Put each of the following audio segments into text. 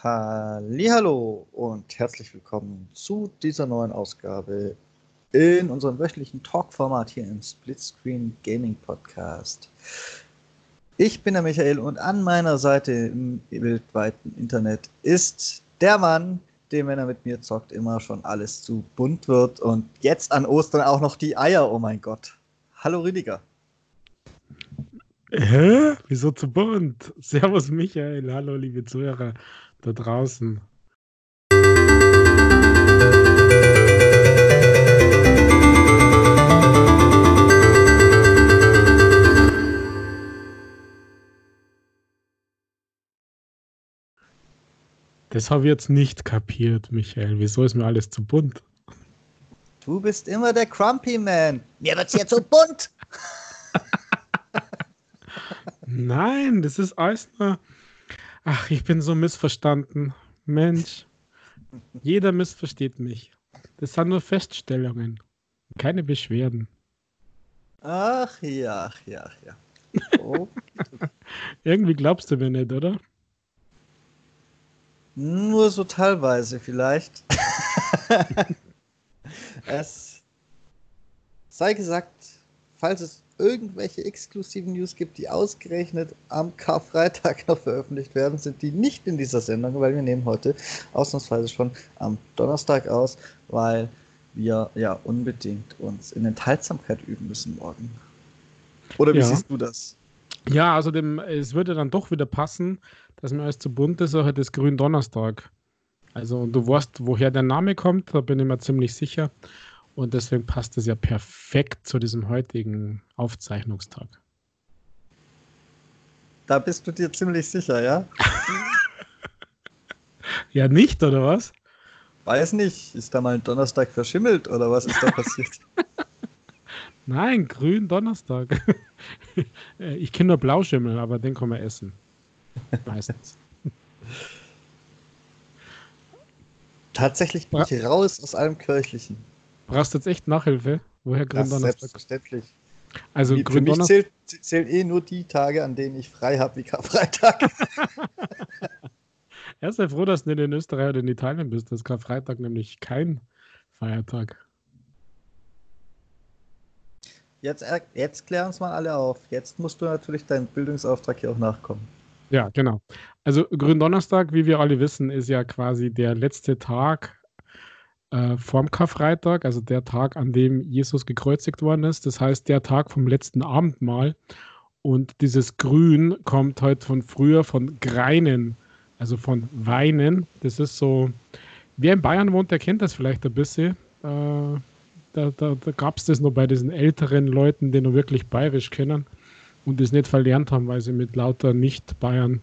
Hallo und herzlich willkommen zu dieser neuen Ausgabe in unserem wöchentlichen Talk-Format hier im Splitscreen Gaming Podcast. Ich bin der Michael und an meiner Seite im weltweiten Internet ist der Mann, dem, wenn er mit mir zockt, immer schon alles zu bunt wird und jetzt an Ostern auch noch die Eier, oh mein Gott. Hallo Rüdiger. Hä? Wieso zu bunt? Servus Michael, hallo liebe Zuhörer da draußen. Das habe ich jetzt nicht kapiert, Michael. Wieso ist mir alles zu bunt? Du bist immer der Crumpy Man. Mir wird's hier zu bunt. Nein, das ist alles nur. Ach, ich bin so missverstanden. Mensch. Jeder missversteht mich. Das sind nur Feststellungen. Keine Beschwerden. Ach ja, ach ja, ach ja. Okay. Irgendwie glaubst du mir nicht, oder? Nur so teilweise vielleicht. es sei gesagt, falls es irgendwelche exklusiven News gibt, die ausgerechnet am Karfreitag noch veröffentlicht werden, sind die nicht in dieser Sendung, weil wir nehmen heute ausnahmsweise schon am Donnerstag aus, weil wir ja unbedingt uns in Enthaltsamkeit üben müssen morgen. Oder wie ja. siehst du das? Ja, also dem, es würde dann doch wieder passen, dass mir alles zu bunt ist, heute ist Grün Donnerstag. Also du weißt, woher der Name kommt, da bin ich mir ziemlich sicher. Und deswegen passt es ja perfekt zu diesem heutigen Aufzeichnungstag. Da bist du dir ziemlich sicher, ja? ja, nicht, oder was? Weiß nicht. Ist da mal ein Donnerstag verschimmelt oder was ist da passiert? Nein, grün Donnerstag. ich kenne nur Blauschimmel, aber den kann man essen. Meistens. Tatsächlich bin ich raus aus allem Kirchlichen. Brauchst du jetzt echt Nachhilfe? Woher Gründonnerstag? Selbstverständlich. Also Für Gründonnerstag. mich zählen eh nur die Tage, an denen ich frei habe, wie Karfreitag. ja, sei froh, dass du nicht in Österreich oder in Italien bist. Das ist Karfreitag nämlich kein Feiertag. Jetzt, jetzt klären uns mal alle auf. Jetzt musst du natürlich deinen Bildungsauftrag hier auch nachkommen. Ja, genau. Also Gründonnerstag, wie wir alle wissen, ist ja quasi der letzte Tag äh, vorm Karfreitag, also der Tag, an dem Jesus gekreuzigt worden ist. Das heißt, der Tag vom letzten Abendmahl. Und dieses Grün kommt halt von früher von Greinen, also von Weinen. Das ist so, wer in Bayern wohnt, der kennt das vielleicht ein bisschen. Äh, da, da, da gab es das noch bei diesen älteren Leuten, die noch wirklich bayerisch kennen und das nicht verlernt haben, weil sie mit lauter Nicht-Bayern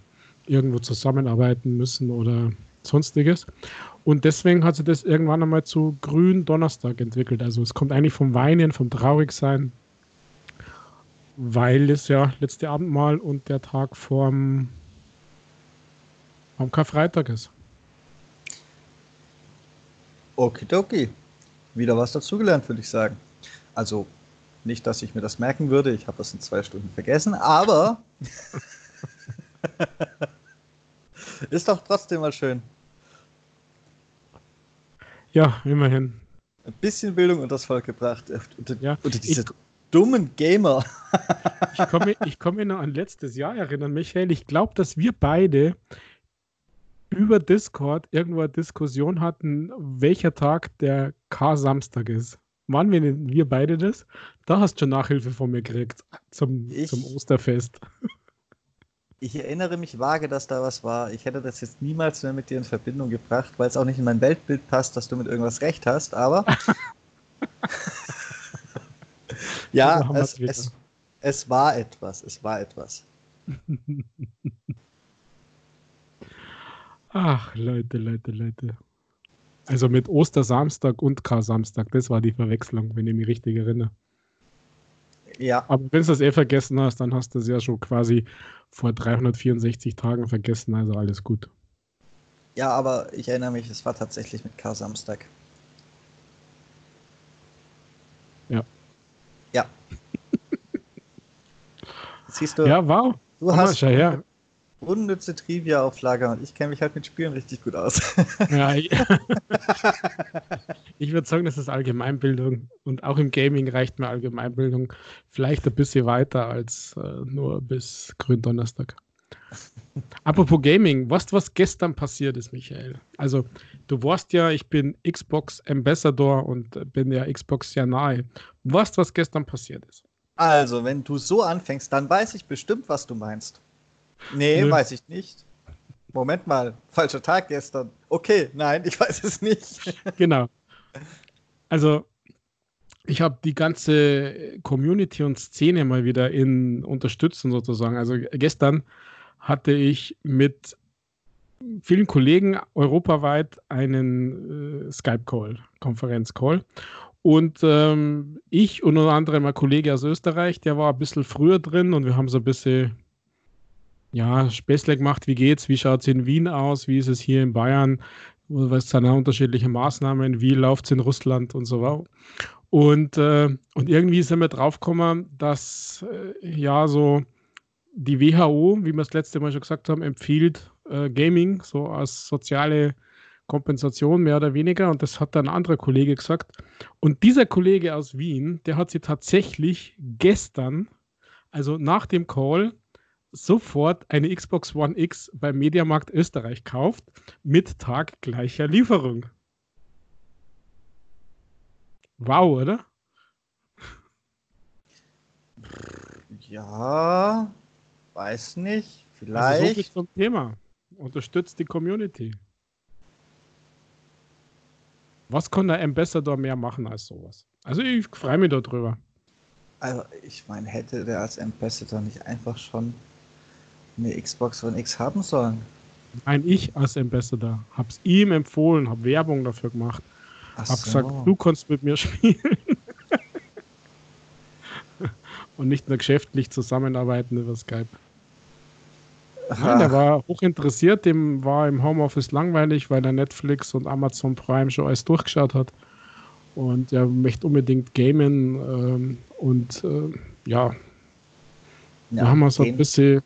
irgendwo zusammenarbeiten müssen oder sonstiges. Und deswegen hat sich das irgendwann einmal zu Grün Donnerstag entwickelt. Also es kommt eigentlich vom Weinen, vom Traurigsein, weil es ja letzte Abendmahl und der Tag vorm am Karfreitag ist. Okidoki. Wieder was dazugelernt, würde ich sagen. Also nicht, dass ich mir das merken würde, ich habe das in zwei Stunden vergessen, aber ist doch trotzdem mal schön. Ja, immerhin. Ein bisschen Bildung unter das Volk gebracht. Unter, ja, unter diese ich, dummen Gamer. ich komme ich komm mir noch an letztes Jahr erinnern, Michael. Ich glaube, dass wir beide über Discord irgendwo eine Diskussion hatten, welcher Tag der K-Samstag ist. Waren wir, wir beide das? Da hast du schon Nachhilfe von mir gekriegt zum, ich, zum Osterfest. Ich erinnere mich vage, dass da was war. Ich hätte das jetzt niemals mehr mit dir in Verbindung gebracht, weil es auch nicht in mein Weltbild passt, dass du mit irgendwas recht hast, aber. ja, es, es, es war etwas. Es war etwas. Ach, Leute, Leute, Leute. Also mit Ostersamstag und Kar-Samstag, das war die Verwechslung, wenn ich mich richtig erinnere. Ja. Aber wenn du das eh vergessen hast, dann hast du es ja schon quasi vor 364 Tagen vergessen, also alles gut. Ja, aber ich erinnere mich, es war tatsächlich mit Kar Samstag. Ja. Ja. Siehst du? Ja, wow. Du hast, ja, unnütze Trivia auf Lager und ich kenne mich halt mit Spielen richtig gut aus. Ja, ich, würde sagen, das ist Allgemeinbildung und auch im Gaming reicht mir Allgemeinbildung vielleicht ein bisschen weiter als äh, nur bis Gründonnerstag. Apropos Gaming, was was gestern passiert ist, Michael? Also, du warst ja, ich bin Xbox Ambassador und bin ja Xbox sehr nahe. Was was gestern passiert ist? Also, wenn du so anfängst, dann weiß ich bestimmt, was du meinst. Nee, Nö. weiß ich nicht. Moment mal, falscher Tag gestern. Okay, nein, ich weiß es nicht. genau. Also, ich habe die ganze Community und Szene mal wieder in unterstützen sozusagen. Also gestern hatte ich mit vielen Kollegen europaweit einen äh, Skype-Call, Konferenz-Call. Und ähm, ich und unter anderem ein Kollege aus Österreich, der war ein bisschen früher drin und wir haben so ein bisschen ja, Späßle gemacht, wie geht's, wie schaut es in Wien aus, wie ist es hier in Bayern, was sind da unterschiedliche Maßnahmen, wie läuft es in Russland und so weiter. Und, äh, und irgendwie sind wir draufgekommen, dass äh, ja so die WHO, wie wir das letzte Mal schon gesagt haben, empfiehlt äh, Gaming so als soziale Kompensation mehr oder weniger. Und das hat dann ein anderer Kollege gesagt. Und dieser Kollege aus Wien, der hat sie tatsächlich gestern, also nach dem Call, sofort eine Xbox One X beim Mediamarkt Österreich kauft mit taggleicher Lieferung. Wow, oder? Ja, weiß nicht. Vielleicht. Also so viel zum Thema. Unterstützt die Community. Was kann der Ambassador mehr machen als sowas? Also ich freue mich darüber. Also ich meine, hätte der als Ambassador nicht einfach schon eine Xbox One X haben sollen. Nein, ich als Ambassador habe es ihm empfohlen, habe Werbung dafür gemacht. Ach hab so. gesagt, du kannst mit mir spielen. Und nicht nur geschäftlich zusammenarbeiten über Skype. Nein, der war hoch interessiert, dem war im Homeoffice langweilig, weil er Netflix und Amazon Prime schon alles durchgeschaut hat. Und er möchte unbedingt gamen. Ähm, und äh, ja, ja, da haben wir so ein bisschen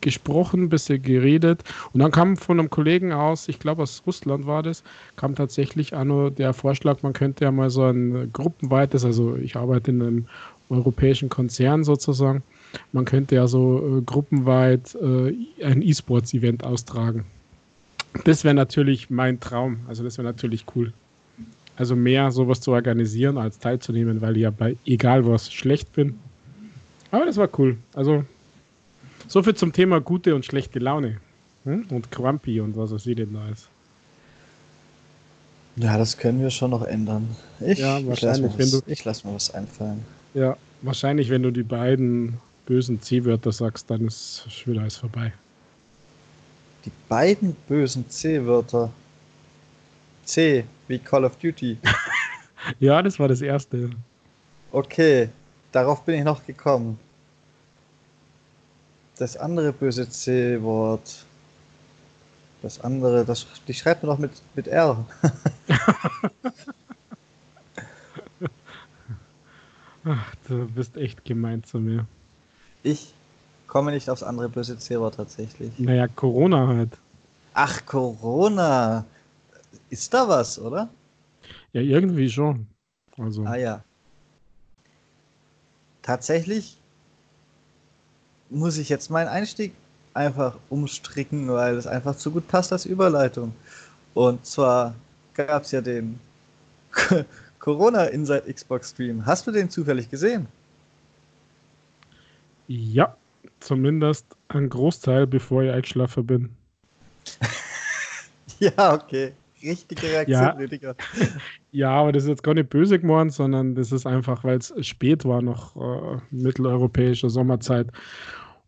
gesprochen, ein bisschen geredet. Und dann kam von einem Kollegen aus, ich glaube aus Russland war das, kam tatsächlich nur der Vorschlag, man könnte ja mal so ein gruppenweites, also ich arbeite in einem europäischen Konzern sozusagen, man könnte ja so äh, gruppenweit äh, ein E-Sports-Event austragen. Das wäre natürlich mein Traum, also das wäre natürlich cool. Also mehr sowas zu organisieren als teilzunehmen, weil ich ja bei egal was schlecht bin. Aber das war cool. Also so viel zum Thema gute und schlechte Laune. Hm? Und Crumpy und was es denn da ist. Ja, das können wir schon noch ändern. Ich, ja, ich lasse mir, lass mir was einfallen. Ja, wahrscheinlich, wenn du die beiden bösen C-Wörter sagst, dann ist schon wieder alles vorbei. Die beiden bösen C-Wörter. C, wie Call of Duty. ja, das war das erste. Okay, darauf bin ich noch gekommen das andere böse C-Wort. Das andere, das, die schreibt man doch mit, mit R. Ach, du bist echt gemein zu mir. Ich komme nicht aufs andere böse C-Wort tatsächlich. Naja, Corona halt. Ach, Corona. Ist da was, oder? Ja, irgendwie schon. Also. Ah ja. Tatsächlich muss ich jetzt meinen Einstieg einfach umstricken, weil es einfach zu gut passt als Überleitung. Und zwar gab es ja den Corona Inside Xbox Stream. Hast du den zufällig gesehen? Ja, zumindest ein Großteil, bevor ich eingeschlafen bin. ja, okay. Richtige Reaktion, ja. Rüdiger. ja, aber das ist jetzt gar nicht böse geworden, sondern das ist einfach, weil es spät war, noch äh, mitteleuropäische Sommerzeit.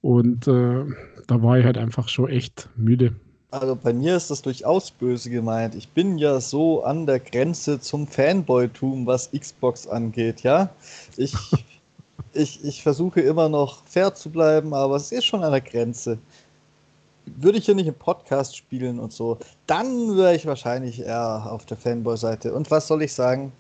Und äh, da war ich halt einfach schon echt müde. Also bei mir ist das durchaus böse gemeint. Ich bin ja so an der Grenze zum Fanboytum, was Xbox angeht, ja. Ich, ich, ich versuche immer noch fair zu bleiben, aber es ist schon an der Grenze. Würde ich hier nicht im Podcast spielen und so, dann wäre ich wahrscheinlich eher auf der Fanboy-Seite. Und was soll ich sagen?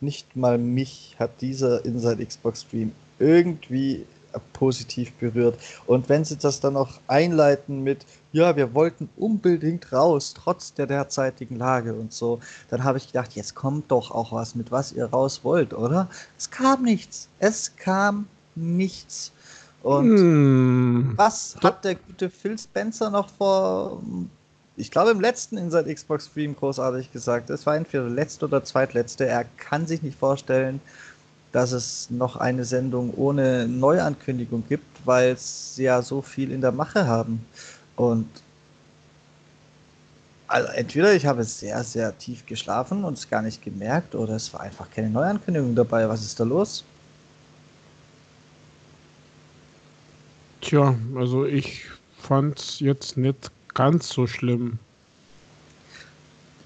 Nicht mal mich hat dieser Inside Xbox Stream irgendwie positiv berührt. Und wenn sie das dann noch einleiten mit, ja, wir wollten unbedingt raus, trotz der derzeitigen Lage und so, dann habe ich gedacht, jetzt kommt doch auch was, mit was ihr raus wollt, oder? Es kam nichts. Es kam nichts. Und hm. was hat der gute Phil Spencer noch vor, ich glaube im letzten Inside Xbox Stream großartig gesagt, es war entweder der letzte oder zweitletzte, er kann sich nicht vorstellen, dass es noch eine Sendung ohne Neuankündigung gibt, weil sie ja so viel in der Mache haben. Und also entweder ich habe sehr, sehr tief geschlafen und es gar nicht gemerkt, oder es war einfach keine Neuankündigung dabei. Was ist da los? Tja, also ich fand es jetzt nicht ganz so schlimm.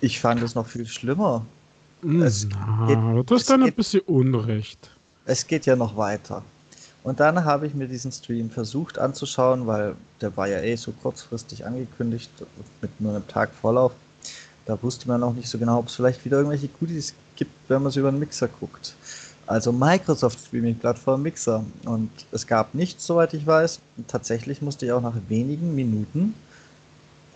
Ich fand es noch viel schlimmer. Es Na, geht, das ist dann ein bisschen Unrecht. Es geht ja noch weiter. Und dann habe ich mir diesen Stream versucht anzuschauen, weil der war ja eh so kurzfristig angekündigt, mit nur einem Tag Vorlauf. Da wusste man noch nicht so genau, ob es vielleicht wieder irgendwelche Goodies gibt, wenn man es über einen Mixer guckt. Also Microsoft Streaming-Plattform Mixer. Und es gab nichts, soweit ich weiß. Und tatsächlich musste ich auch nach wenigen Minuten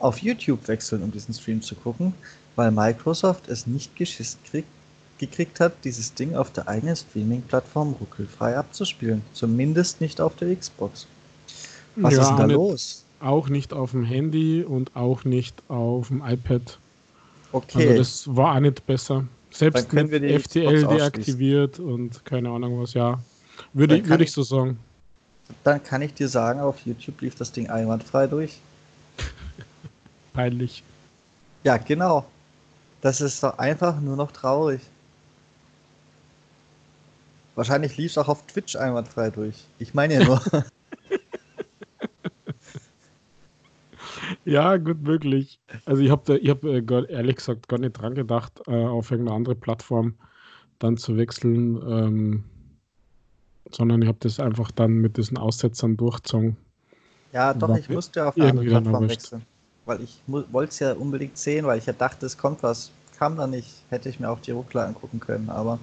auf YouTube wechseln, um diesen Stream zu gucken, weil Microsoft es nicht geschissen kriegt, gekriegt hat, dieses Ding auf der eigenen Streaming-Plattform ruckelfrei abzuspielen. Zumindest nicht auf der Xbox. Was ja, ist denn da los? Auch nicht auf dem Handy und auch nicht auf dem iPad. Okay. Also das war auch nicht besser. Selbst mit FTL deaktiviert und keine Ahnung was, ja. Würde, würde ich so sagen. Dann kann ich dir sagen, auf YouTube lief das Ding einwandfrei durch. Peinlich. Ja, genau. Das ist doch einfach nur noch traurig. Wahrscheinlich lief es auch auf Twitch einwandfrei durch. Ich meine ja nur. ja, gut möglich. Also ich habe hab, äh, ehrlich gesagt gar nicht dran gedacht, äh, auf irgendeine andere Plattform dann zu wechseln, ähm, sondern ich habe das einfach dann mit diesen Aussetzern durchgezogen. Ja, doch, ich musste auf eine andere Plattform wechseln weil ich wollte es ja unbedingt sehen, weil ich ja dachte, es kommt was. Kam da nicht, hätte ich mir auch die Ruckler angucken können, aber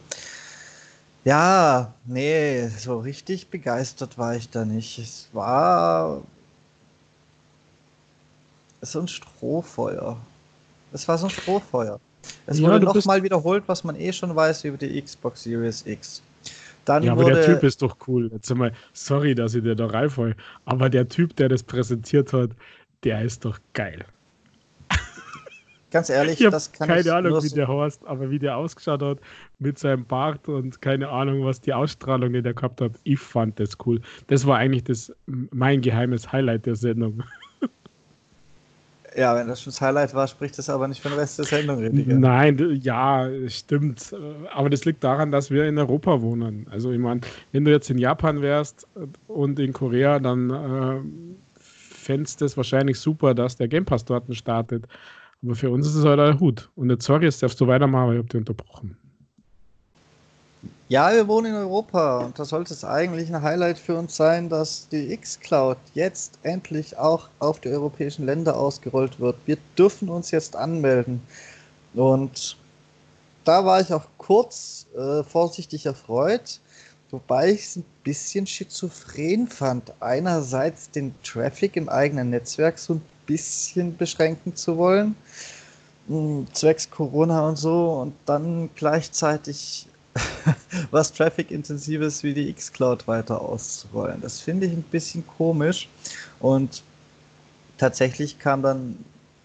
ja, nee, so richtig begeistert war ich da nicht. Es war so ein Strohfeuer. Es war so ein Strohfeuer. Es ja, wurde nochmal wiederholt, was man eh schon weiß über die Xbox Series X. Dann ja, aber der Typ ist doch cool. Jetzt mal, sorry, dass ich dir da reinfalle, aber der Typ, der das präsentiert hat, der ist doch geil. Ganz ehrlich, ich das kann keine ich Ahnung, wie so der Horst, aber wie der ausgeschaut hat mit seinem Bart und keine Ahnung, was die Ausstrahlung, die der gehabt hat. Ich fand das cool. Das war eigentlich das, mein geheimes Highlight der Sendung. Ja, wenn das schon das Highlight war, spricht das aber nicht für den Rest der Sendung, Rediger. Nein, ja, stimmt. Aber das liegt daran, dass wir in Europa wohnen. Also, ich meine, wenn du jetzt in Japan wärst und in Korea, dann äh, fändest es wahrscheinlich super, dass der Game Pass dort startet. Aber für uns ist es halt ein Hut. Und jetzt sorry, jetzt darfst du weitermachen, aber ich habe dich unterbrochen. Ja, wir wohnen in Europa und da sollte es eigentlich ein Highlight für uns sein, dass die X-Cloud jetzt endlich auch auf die europäischen Länder ausgerollt wird. Wir dürfen uns jetzt anmelden. Und da war ich auch kurz äh, vorsichtig erfreut, Wobei ich es ein bisschen schizophren fand. Einerseits den Traffic im eigenen Netzwerk so ein bisschen beschränken zu wollen, hm, zwecks Corona und so, und dann gleichzeitig was Traffic-intensives wie die X-Cloud weiter auszurollen. Das finde ich ein bisschen komisch. Und tatsächlich kam dann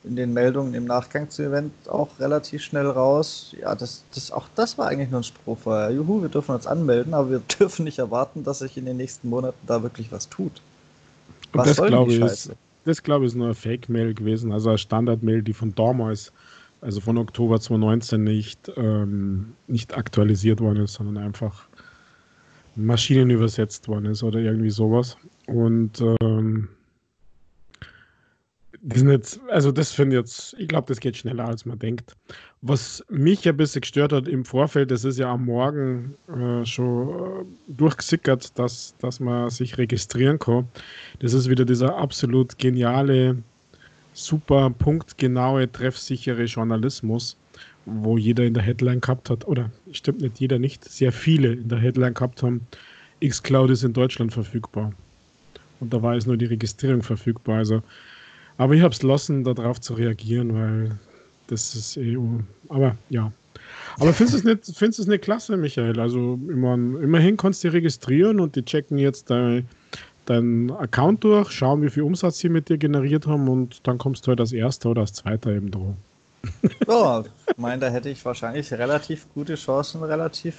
in den Meldungen im Nachgang zum Event auch relativ schnell raus. Ja, das, das, auch das war eigentlich nur ein Strohfeuer. Juhu, wir dürfen uns anmelden, aber wir dürfen nicht erwarten, dass sich in den nächsten Monaten da wirklich was tut. Was das glaube ich, ist, das glaube ich ist nur eine Fake-Mail gewesen, also eine Standard-Mail, die von damals, also von Oktober 2019 nicht, ähm, nicht aktualisiert worden ist, sondern einfach Maschinen übersetzt worden ist oder irgendwie sowas. Und ähm, die sind jetzt, also das finde ich jetzt, ich glaube, das geht schneller, als man denkt. Was mich ein bisschen gestört hat im Vorfeld, das ist ja am Morgen äh, schon äh, durchgesickert, dass, dass man sich registrieren kann. Das ist wieder dieser absolut geniale, super punktgenaue, treffsichere Journalismus, wo jeder in der Headline gehabt hat, oder stimmt nicht jeder nicht, sehr viele in der Headline gehabt haben. xCloud ist in Deutschland verfügbar. Und da war jetzt nur die Registrierung verfügbar. Also, aber ich habe es lassen, darauf zu reagieren, weil das ist EU. Aber ja. Aber findest du es nicht, es klasse, Michael? Also immer, immerhin kannst du registrieren und die checken jetzt dein, deinen Account durch, schauen, wie viel Umsatz sie mit dir generiert haben und dann kommst du halt als Erster oder als Zweiter eben drauf. Ja, ich meine, da hätte ich wahrscheinlich relativ gute Chancen, relativ,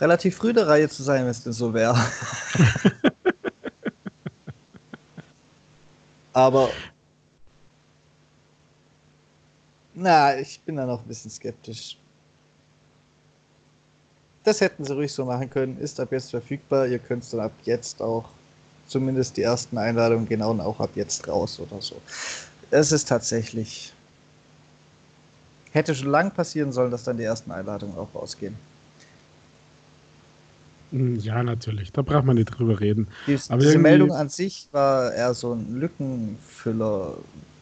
relativ früh der Reihe zu sein, wenn es denn so wäre. Aber na, ich bin da noch ein bisschen skeptisch. Das hätten sie ruhig so machen können. Ist ab jetzt verfügbar. Ihr könnt es dann ab jetzt auch, zumindest die ersten Einladungen gehen auch ab jetzt raus oder so. Es ist tatsächlich. Hätte schon lang passieren sollen, dass dann die ersten Einladungen auch rausgehen. Hm, ja, natürlich. Da braucht man nicht drüber reden. Die, Aber diese Meldung an sich war eher so ein Lückenfüller,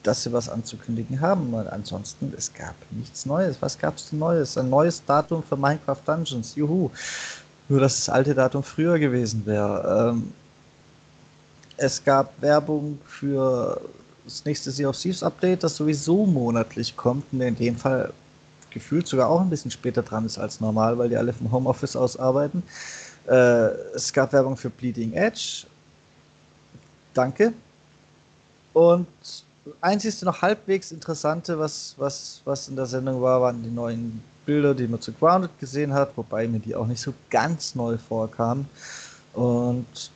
dass sie was anzukündigen haben. Und ansonsten, es gab nichts Neues. Was gab es denn Neues? Ein neues Datum für Minecraft Dungeons. Juhu. Nur, dass das alte Datum früher gewesen wäre. Ähm, es gab Werbung für das nächste Sea of Thieves Update, das sowieso monatlich kommt und in dem Fall gefühlt sogar auch ein bisschen später dran ist als normal, weil die alle vom Homeoffice aus arbeiten. Äh, es gab Werbung für Bleeding Edge. Danke. Und einzigste noch halbwegs interessante, was, was, was in der Sendung war, waren die neuen Bilder, die man zu Grounded gesehen hat, wobei mir die auch nicht so ganz neu vorkamen. Und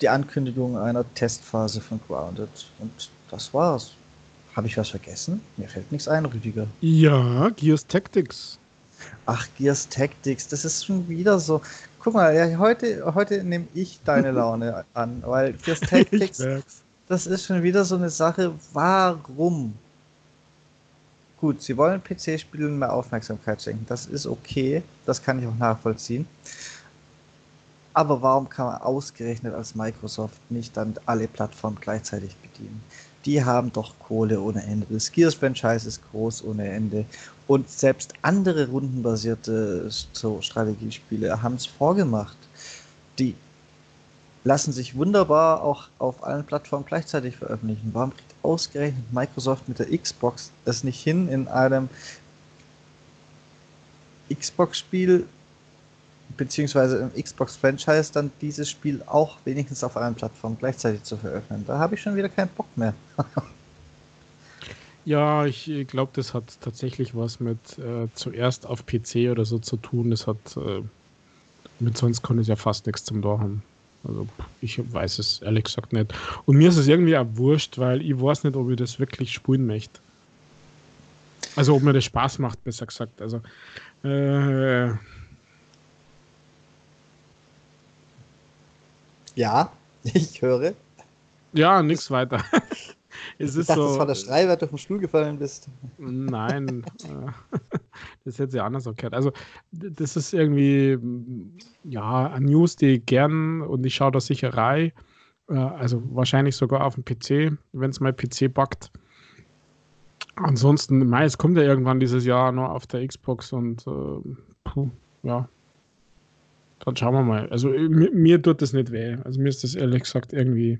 die Ankündigung einer Testphase von Grounded. Und das war's. Habe ich was vergessen? Mir fällt nichts ein, Rüdiger. Ja, Gears Tactics. Ach, Gears Tactics, das ist schon wieder so. Guck mal, ja, heute, heute nehme ich deine Laune an, weil Gears Tactics, das ist schon wieder so eine Sache, warum? Gut, sie wollen PC-Spielen mehr Aufmerksamkeit schenken. Das ist okay, das kann ich auch nachvollziehen. Aber warum kann man ausgerechnet als Microsoft nicht dann alle Plattformen gleichzeitig bedienen? Die haben doch Kohle ohne Ende. Das Gears-Franchise ist groß ohne Ende. Und selbst andere rundenbasierte Strategiespiele haben es vorgemacht. Die lassen sich wunderbar auch auf allen Plattformen gleichzeitig veröffentlichen. Warum kriegt ausgerechnet Microsoft mit der Xbox es nicht hin, in einem Xbox-Spiel beziehungsweise im Xbox-Franchise dann dieses Spiel auch wenigstens auf allen Plattformen gleichzeitig zu veröffentlichen? Da habe ich schon wieder keinen Bock mehr. ja, ich glaube, das hat tatsächlich was mit äh, zuerst auf PC oder so zu tun. Das hat äh, mit sonst konnte es ja fast nichts zum Tor haben. Also ich weiß es ehrlich gesagt nicht. Und mir ist es irgendwie auch wurscht, weil ich weiß nicht, ob ich das wirklich spielen möchte. Also ob mir das Spaß macht, besser gesagt. Also äh, ja, ich höre. Ja, nichts weiter. es ich ist dachte, so, das war der Schrei, weil du vom Stuhl gefallen bist. Nein, äh, das hätte sie anders erklärt. Also, das ist irgendwie, ja, eine News, die ich gern und ich schaue da sicher rein. Äh, also, wahrscheinlich sogar auf dem PC, wenn es mein PC backt. Ansonsten, Mai, es kommt ja irgendwann dieses Jahr noch auf der Xbox und äh, puh, ja, dann schauen wir mal. Also mir, mir, tut das nicht weh. Also mir ist das ehrlich gesagt irgendwie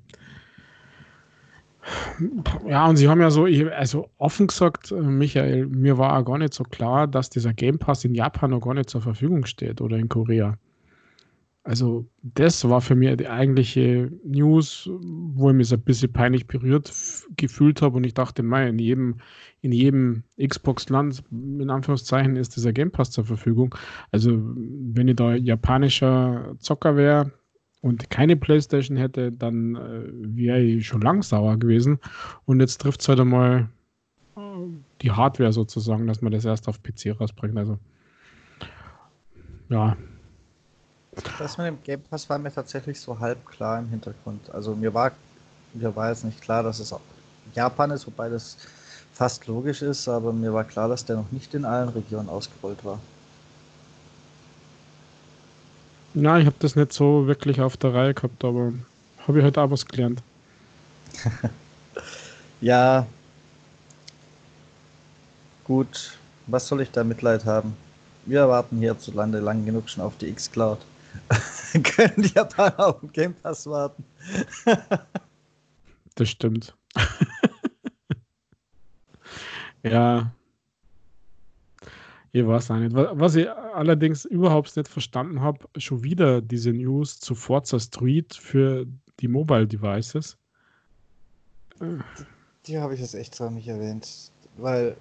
ja, und sie haben ja so, also offen gesagt, äh, Michael, mir war auch gar nicht so klar, dass dieser Game Pass in Japan noch gar nicht zur Verfügung steht oder in Korea. Also, das war für mich die eigentliche News, wo ich mich so ein bisschen peinlich berührt gefühlt habe und ich dachte, mei, in jedem, in jedem Xbox-Land, in Anführungszeichen, ist dieser Game Pass zur Verfügung. Also, wenn ich da japanischer Zocker wäre, und keine Playstation hätte, dann äh, wäre ich schon lang sauer gewesen. Und jetzt trifft es halt einmal äh, die Hardware sozusagen, dass man das erst auf PC rausbringt. Also, ja. Das mit dem Game Pass war mir tatsächlich so halb klar im Hintergrund. Also mir war, mir war jetzt nicht klar, dass es auch Japan ist, wobei das fast logisch ist, aber mir war klar, dass der noch nicht in allen Regionen ausgerollt war. Ja, ich habe das nicht so wirklich auf der Reihe gehabt, aber habe ich heute auch was gelernt. ja. Gut, was soll ich da Mitleid haben? Wir warten hierzulande lang genug schon auf die X-Cloud. können die Japaner auf den Game Pass warten. das stimmt. ja. Ich weiß auch nicht. Was ich allerdings überhaupt nicht verstanden habe, schon wieder diese News zu Forza Street für die Mobile Devices. Die habe ich jetzt extra nicht erwähnt, weil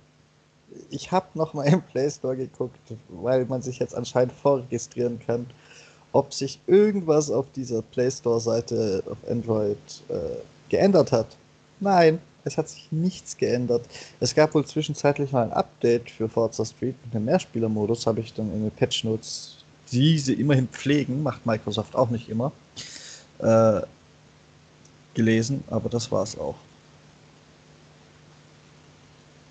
ich habe noch mal im Play Store geguckt, weil man sich jetzt anscheinend vorregistrieren kann, ob sich irgendwas auf dieser Play Store Seite auf Android äh, geändert hat. Nein, es hat sich nichts geändert. Es gab wohl zwischenzeitlich mal ein Update für Forza Street mit einem Mehrspielermodus, habe ich dann in den Patch Notes, die sie immerhin pflegen, macht Microsoft auch nicht immer, äh, gelesen, aber das war es auch.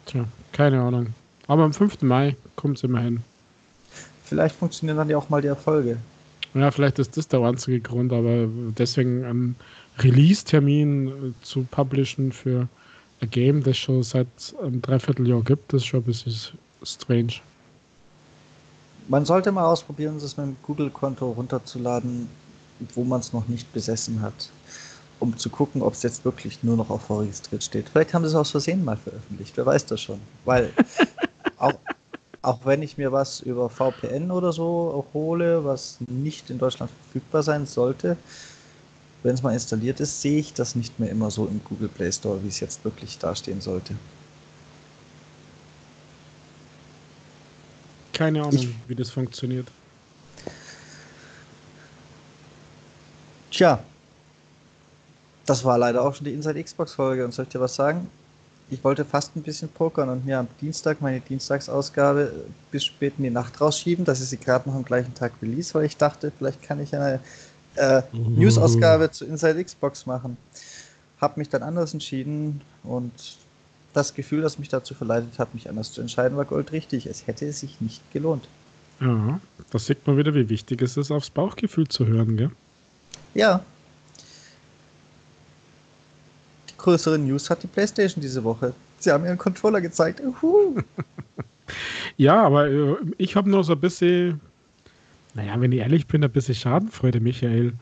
Tja, keine Ahnung. Aber am 5. Mai kommt es immerhin. Vielleicht funktionieren dann ja auch mal die Erfolge. Ja, vielleicht ist das der einzige Grund, aber deswegen einen Release-Termin äh, zu publishen für ein Game, das schon seit einem Dreivierteljahr gibt, das ist schon ein bisschen strange. Man sollte mal ausprobieren, das mit dem Google-Konto runterzuladen, wo man es noch nicht besessen hat, um zu gucken, ob es jetzt wirklich nur noch auf vorregistriert steht. Vielleicht haben sie es aus Versehen mal veröffentlicht, wer weiß das schon. Weil auch, auch wenn ich mir was über VPN oder so hole, was nicht in Deutschland verfügbar sein sollte, wenn es mal installiert ist, sehe ich das nicht mehr immer so im Google Play Store, wie es jetzt wirklich dastehen sollte. Keine Ahnung, ich, wie das funktioniert. Tja, das war leider auch schon die Inside Xbox Folge und soll ich dir was sagen? Ich wollte fast ein bisschen pokern und mir am Dienstag meine Dienstagsausgabe bis spät in die Nacht rausschieben, dass ich sie gerade noch am gleichen Tag release, weil ich dachte, vielleicht kann ich eine äh, News-Ausgabe zu Inside Xbox machen. Hab mich dann anders entschieden und das Gefühl, das mich dazu verleitet hat, mich anders zu entscheiden, war goldrichtig. Es hätte sich nicht gelohnt. Ja, das sieht man wieder, wie wichtig es ist, aufs Bauchgefühl zu hören, gell? Ja. Die größere News hat die PlayStation diese Woche. Sie haben ihren Controller gezeigt. ja, aber äh, ich habe nur so ein bisschen naja, wenn ich ehrlich bin, ein bisschen Schadenfreude, Michael.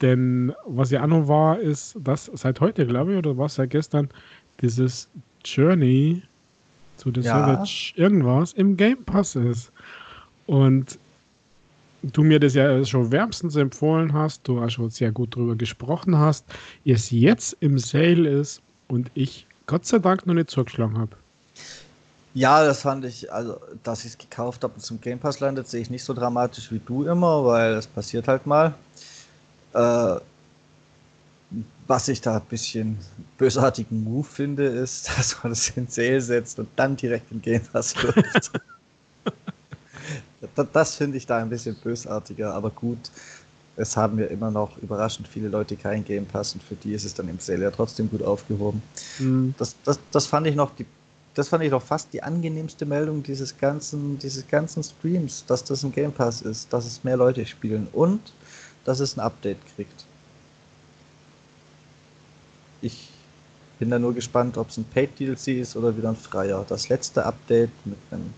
Denn was ja auch noch war, ist, dass seit heute, glaube ich, oder was seit gestern, dieses Journey zu der ja. Savage irgendwas im Game Pass ist. Und du mir das ja schon wärmstens empfohlen hast, du auch schon sehr gut drüber gesprochen hast, es jetzt im Sale ist und ich Gott sei Dank noch nicht zugeschlagen habe. Ja, das fand ich, also, dass ich es gekauft habe und zum Game Pass landet, sehe ich nicht so dramatisch wie du immer, weil es passiert halt mal. Äh, was ich da ein bisschen bösartigen Move finde, ist, dass man es in Sale setzt und dann direkt in Game Pass läuft. das, das finde ich da ein bisschen bösartiger, aber gut, es haben ja immer noch überraschend viele Leute kein Game Pass und für die ist es dann im Sale ja trotzdem gut aufgehoben. Mhm. Das, das, das fand ich noch die das fand ich doch fast die angenehmste Meldung dieses ganzen, dieses ganzen Streams, dass das ein Game Pass ist, dass es mehr Leute spielen und dass es ein Update kriegt. Ich bin da nur gespannt, ob es ein Paid DLC ist oder wieder ein freier. Das letzte Update mit einem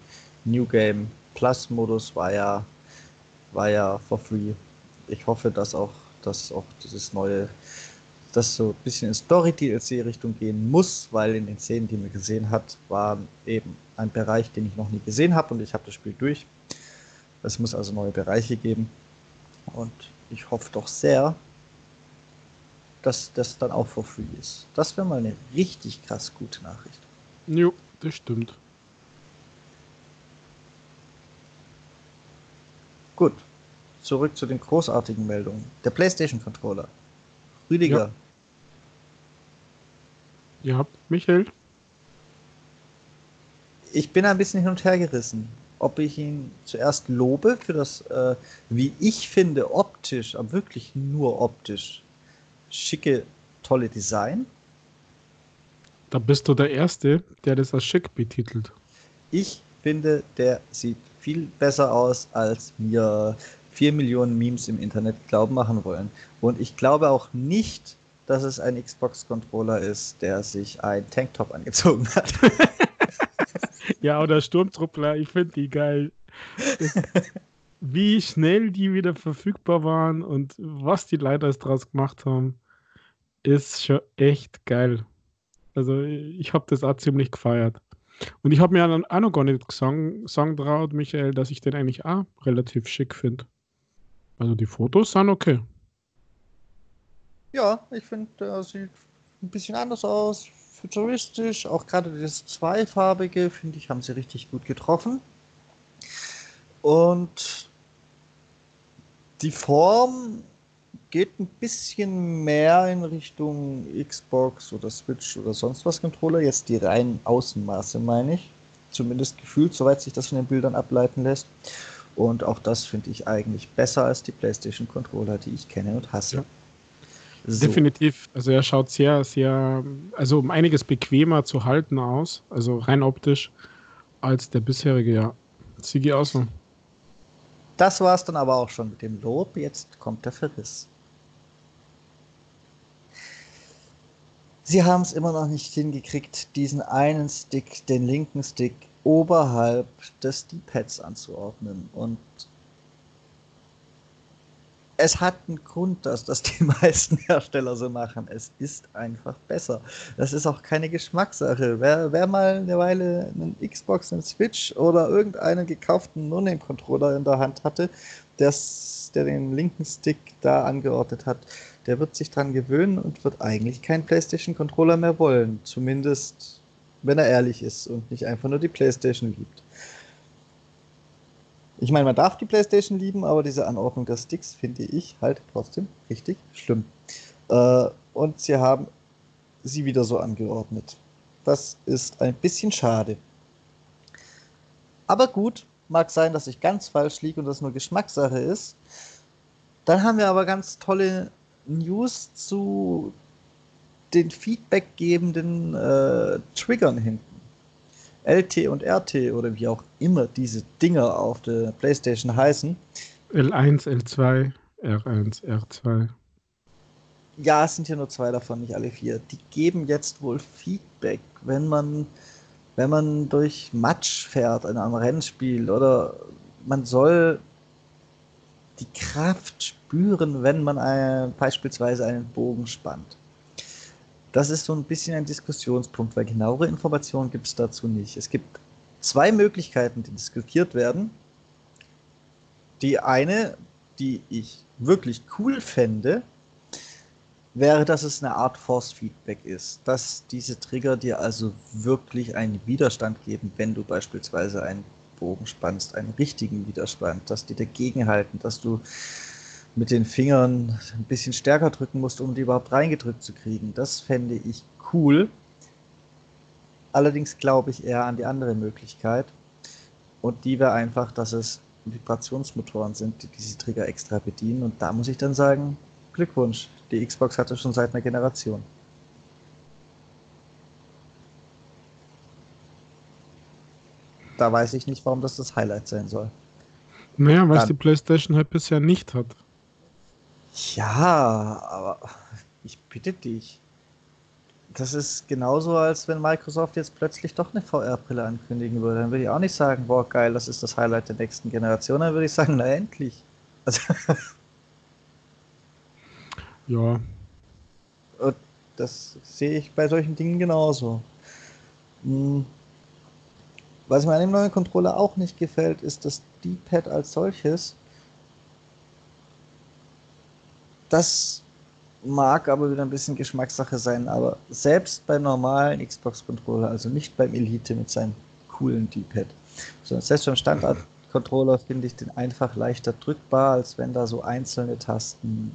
New Game Plus Modus war ja, war ja for free. Ich hoffe, dass auch, dass auch dieses neue das so ein bisschen in Story-DLC-Richtung gehen muss, weil in den Szenen, die man gesehen hat, war eben ein Bereich, den ich noch nie gesehen habe und ich habe das Spiel durch. Es muss also neue Bereiche geben und ich hoffe doch sehr, dass das dann auch for free ist. Das wäre mal eine richtig krass gute Nachricht. Jo, das stimmt. Gut, zurück zu den großartigen Meldungen. Der PlayStation Controller. Rüdiger, ja. Ja, Michael? Ich bin ein bisschen hin und her gerissen, ob ich ihn zuerst lobe für das, äh, wie ich finde, optisch, aber wirklich nur optisch, schicke, tolle Design. Da bist du der Erste, der das als schick betitelt. Ich finde, der sieht viel besser aus, als mir vier Millionen Memes im Internet glauben machen wollen. Und ich glaube auch nicht, dass es ein Xbox-Controller ist, der sich ein Tanktop angezogen hat. ja, oder Sturmtruppler, ich finde die geil. wie schnell die wieder verfügbar waren und was die Leute draus gemacht haben, ist schon echt geil. Also ich habe das auch ziemlich gefeiert. Und ich habe mir dann auch noch gar nicht sagen, traut, Michael, dass ich den eigentlich auch relativ schick finde. Also die Fotos sahen okay. Ja, ich finde, er sieht ein bisschen anders aus, futuristisch. Auch gerade das zweifarbige, finde ich, haben sie richtig gut getroffen. Und die Form geht ein bisschen mehr in Richtung Xbox oder Switch oder sonst was Controller. Jetzt die reinen Außenmaße, meine ich. Zumindest gefühlt, soweit sich das von den Bildern ableiten lässt. Und auch das finde ich eigentlich besser als die PlayStation Controller, die ich kenne und hasse. Ja. So. Definitiv. Also er schaut sehr, sehr, also um einiges bequemer zu halten aus, also rein optisch, als der bisherige, ja. Sigi so. Das war es dann aber auch schon mit dem Lob. Jetzt kommt der Verriss. Sie haben es immer noch nicht hingekriegt, diesen einen Stick, den linken Stick, oberhalb des D-Pads anzuordnen. Und es hat einen Grund, dass das die meisten Hersteller so machen. Es ist einfach besser. Das ist auch keine Geschmackssache. Wer, wer mal eine Weile einen Xbox, einen Switch oder irgendeinen gekauften No-Name-Controller in der Hand hatte, des, der den linken Stick da angeordnet hat, der wird sich dran gewöhnen und wird eigentlich keinen PlayStation-Controller mehr wollen. Zumindest, wenn er ehrlich ist und nicht einfach nur die PlayStation liebt. Ich meine, man darf die PlayStation lieben, aber diese Anordnung der Sticks finde ich halt trotzdem richtig schlimm. Äh, und sie haben sie wieder so angeordnet. Das ist ein bisschen schade. Aber gut, mag sein, dass ich ganz falsch liege und das nur Geschmackssache ist. Dann haben wir aber ganz tolle News zu den feedbackgebenden äh, Triggern hinten. LT und RT oder wie auch immer diese Dinger auf der PlayStation heißen. L1, L2, R1, R2. Ja, es sind ja nur zwei davon, nicht alle vier. Die geben jetzt wohl Feedback, wenn man, wenn man durch Matsch fährt in einem Rennspiel oder man soll die Kraft spüren, wenn man ein, beispielsweise einen Bogen spannt. Das ist so ein bisschen ein Diskussionspunkt, weil genauere Informationen gibt es dazu nicht. Es gibt zwei Möglichkeiten, die diskutiert werden. Die eine, die ich wirklich cool fände, wäre, dass es eine Art Force-Feedback ist. Dass diese Trigger dir also wirklich einen Widerstand geben, wenn du beispielsweise einen Bogen spannst, einen richtigen Widerstand, dass die dagegen halten, dass du mit den Fingern ein bisschen stärker drücken musst, um die überhaupt reingedrückt zu kriegen. Das fände ich cool. Allerdings glaube ich eher an die andere Möglichkeit. Und die wäre einfach, dass es Vibrationsmotoren sind, die diese Trigger extra bedienen. Und da muss ich dann sagen, Glückwunsch. Die Xbox hatte schon seit einer Generation. Da weiß ich nicht, warum das das Highlight sein soll. Naja, weil es die PlayStation halt bisher nicht hat. Ja, aber ich bitte dich. Das ist genauso, als wenn Microsoft jetzt plötzlich doch eine VR-Brille ankündigen würde. Dann würde ich auch nicht sagen, boah, geil, das ist das Highlight der nächsten Generation. Dann würde ich sagen, na endlich. Also ja. Und das sehe ich bei solchen Dingen genauso. Was mir an dem neuen Controller auch nicht gefällt, ist das D-Pad als solches. Das mag aber wieder ein bisschen Geschmackssache sein, aber selbst beim normalen Xbox-Controller, also nicht beim Elite mit seinem coolen D-Pad, sondern selbst beim Standard-Controller finde ich den einfach leichter drückbar, als wenn da so einzelne Tasten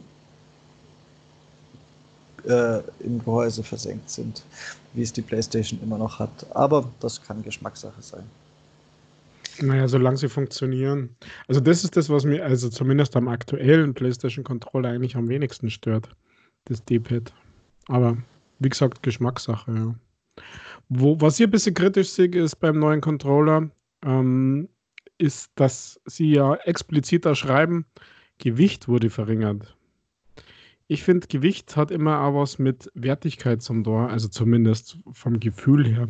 äh, im Gehäuse versenkt sind, wie es die PlayStation immer noch hat. Aber das kann Geschmackssache sein. Naja, solange sie funktionieren. Also das ist das, was mir, also zumindest am aktuellen PlayStation-Controller eigentlich am wenigsten stört. Das D-Pad. Aber wie gesagt, Geschmackssache, ja. Wo, was ich ein bisschen kritisch sehe, ist beim neuen Controller, ähm, ist, dass sie ja expliziter schreiben, Gewicht wurde verringert. Ich finde, Gewicht hat immer auch was mit Wertigkeit zum Tor, also zumindest vom Gefühl her.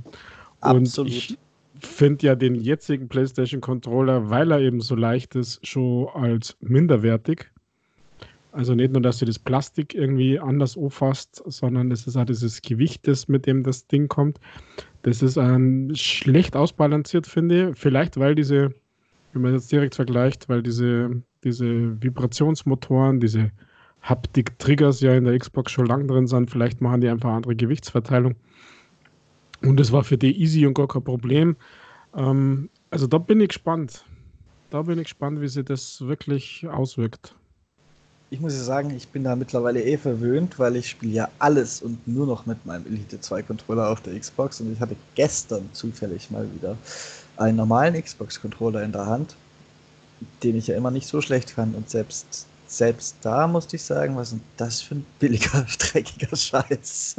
Und Absolut. ich finde ja den jetzigen PlayStation Controller, weil er eben so leicht ist, schon als minderwertig. Also nicht nur, dass du das Plastik irgendwie anders auffasst, sondern es ist auch dieses Gewicht, das mit dem das Ding kommt. Das ist ähm, schlecht ausbalanciert, finde ich. Vielleicht, weil diese, wenn man jetzt direkt vergleicht, weil diese, diese Vibrationsmotoren, diese Haptik-Triggers ja in der Xbox schon lang drin sind, vielleicht machen die einfach andere Gewichtsverteilung. Und das war für die easy und gar kein Problem. Ähm, also da bin ich gespannt. Da bin ich gespannt, wie sich das wirklich auswirkt ich muss ja sagen, ich bin da mittlerweile eh verwöhnt, weil ich spiele ja alles und nur noch mit meinem Elite 2 Controller auf der Xbox und ich hatte gestern zufällig mal wieder einen normalen Xbox Controller in der Hand, den ich ja immer nicht so schlecht fand und selbst selbst da musste ich sagen, was ist das für ein billiger, dreckiger Scheiß.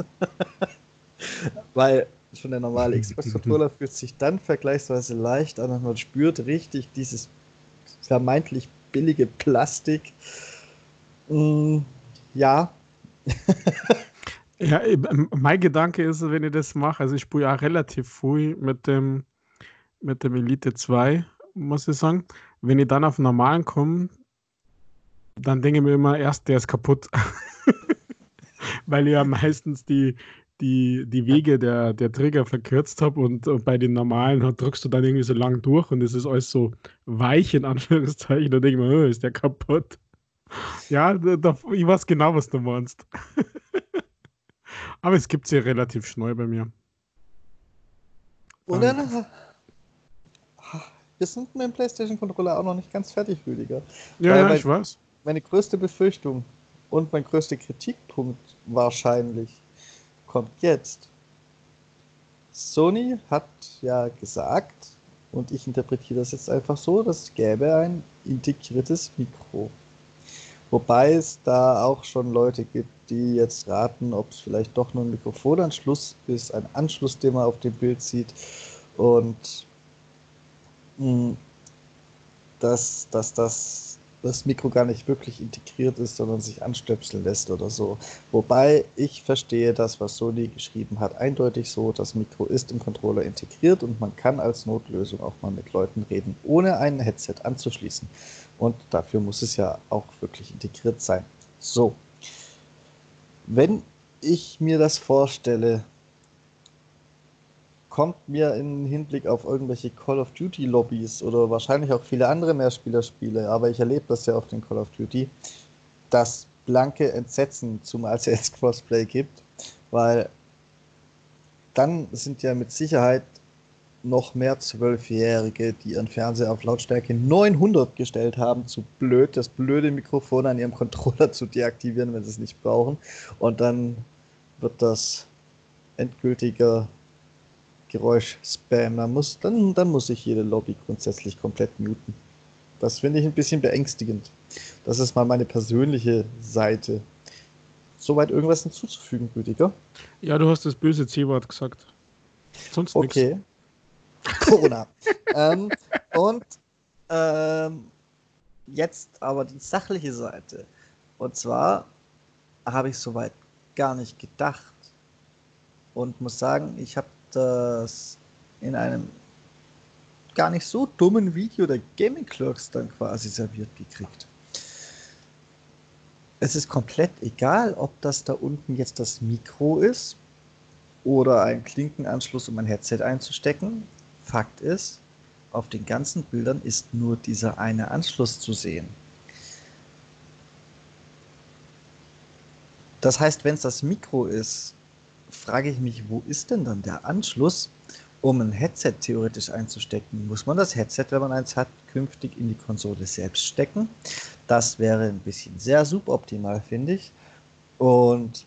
weil schon der normale Xbox Controller fühlt sich dann vergleichsweise leicht an und man spürt richtig dieses vermeintlich billige Plastik Mm, ja. ja, mein Gedanke ist, wenn ich das mache, also ich spiele ja relativ früh mit dem, mit dem Elite 2, muss ich sagen. Wenn ich dann auf normalen komme, dann denke ich mir immer, erst der ist kaputt. Weil ich ja meistens die, die, die Wege der, der Trigger verkürzt habe und, und, bei den normalen drückst du dann irgendwie so lang durch und es ist alles so weich in Anführungszeichen. Da denke ich mir, oh, ist der kaputt. Ja, da, ich weiß genau, was du meinst. Aber es gibt sie relativ schnell bei mir. Und dann, ähm. wir sind mit dem PlayStation-Controller auch noch nicht ganz fertig, Rüdiger. Ja, ja ich weiß. Meine größte Befürchtung und mein größter Kritikpunkt wahrscheinlich kommt jetzt. Sony hat ja gesagt, und ich interpretiere das jetzt einfach so, dass es gäbe ein integriertes Mikro. Wobei es da auch schon Leute gibt, die jetzt raten, ob es vielleicht doch nur ein Mikrofonanschluss ist, ein Anschluss, den man auf dem Bild sieht. Und mh, hm, dass, dass das, das Mikro gar nicht wirklich integriert ist, sondern sich anstöpseln lässt oder so. Wobei ich verstehe das, was Sony geschrieben hat, eindeutig so, das Mikro ist im Controller integriert und man kann als Notlösung auch mal mit Leuten reden, ohne ein Headset anzuschließen. Und dafür muss es ja auch wirklich integriert sein. So. Wenn ich mir das vorstelle, kommt mir im Hinblick auf irgendwelche Call of Duty Lobbys oder wahrscheinlich auch viele andere Mehrspielerspiele, aber ich erlebe das ja auf den Call of Duty, das blanke Entsetzen, zumal es jetzt Crossplay gibt, weil dann sind ja mit Sicherheit noch mehr Zwölfjährige, die ihren Fernseher auf Lautstärke 900 gestellt haben, zu blöd, das blöde Mikrofon an ihrem Controller zu deaktivieren, wenn sie es nicht brauchen. Und dann wird das endgültiger Geräusch-Spam. Dann muss, dann, dann muss ich jede Lobby grundsätzlich komplett muten. Das finde ich ein bisschen beängstigend. Das ist mal meine persönliche Seite. Soweit irgendwas hinzuzufügen, Rüdiger? Ja, du hast das böse C-Wort gesagt. Sonst nichts. Okay. Nix. Corona. ähm, und ähm, jetzt aber die sachliche Seite. Und zwar habe ich soweit gar nicht gedacht und muss sagen, ich habe das in einem gar nicht so dummen Video der Gaming Clerks dann quasi serviert gekriegt. Es ist komplett egal, ob das da unten jetzt das Mikro ist oder ein Klinkenanschluss, um ein Headset einzustecken Fakt ist, auf den ganzen Bildern ist nur dieser eine Anschluss zu sehen. Das heißt, wenn es das Mikro ist, frage ich mich, wo ist denn dann der Anschluss, um ein Headset theoretisch einzustecken? Muss man das Headset, wenn man eins hat, künftig in die Konsole selbst stecken? Das wäre ein bisschen sehr suboptimal, finde ich. Und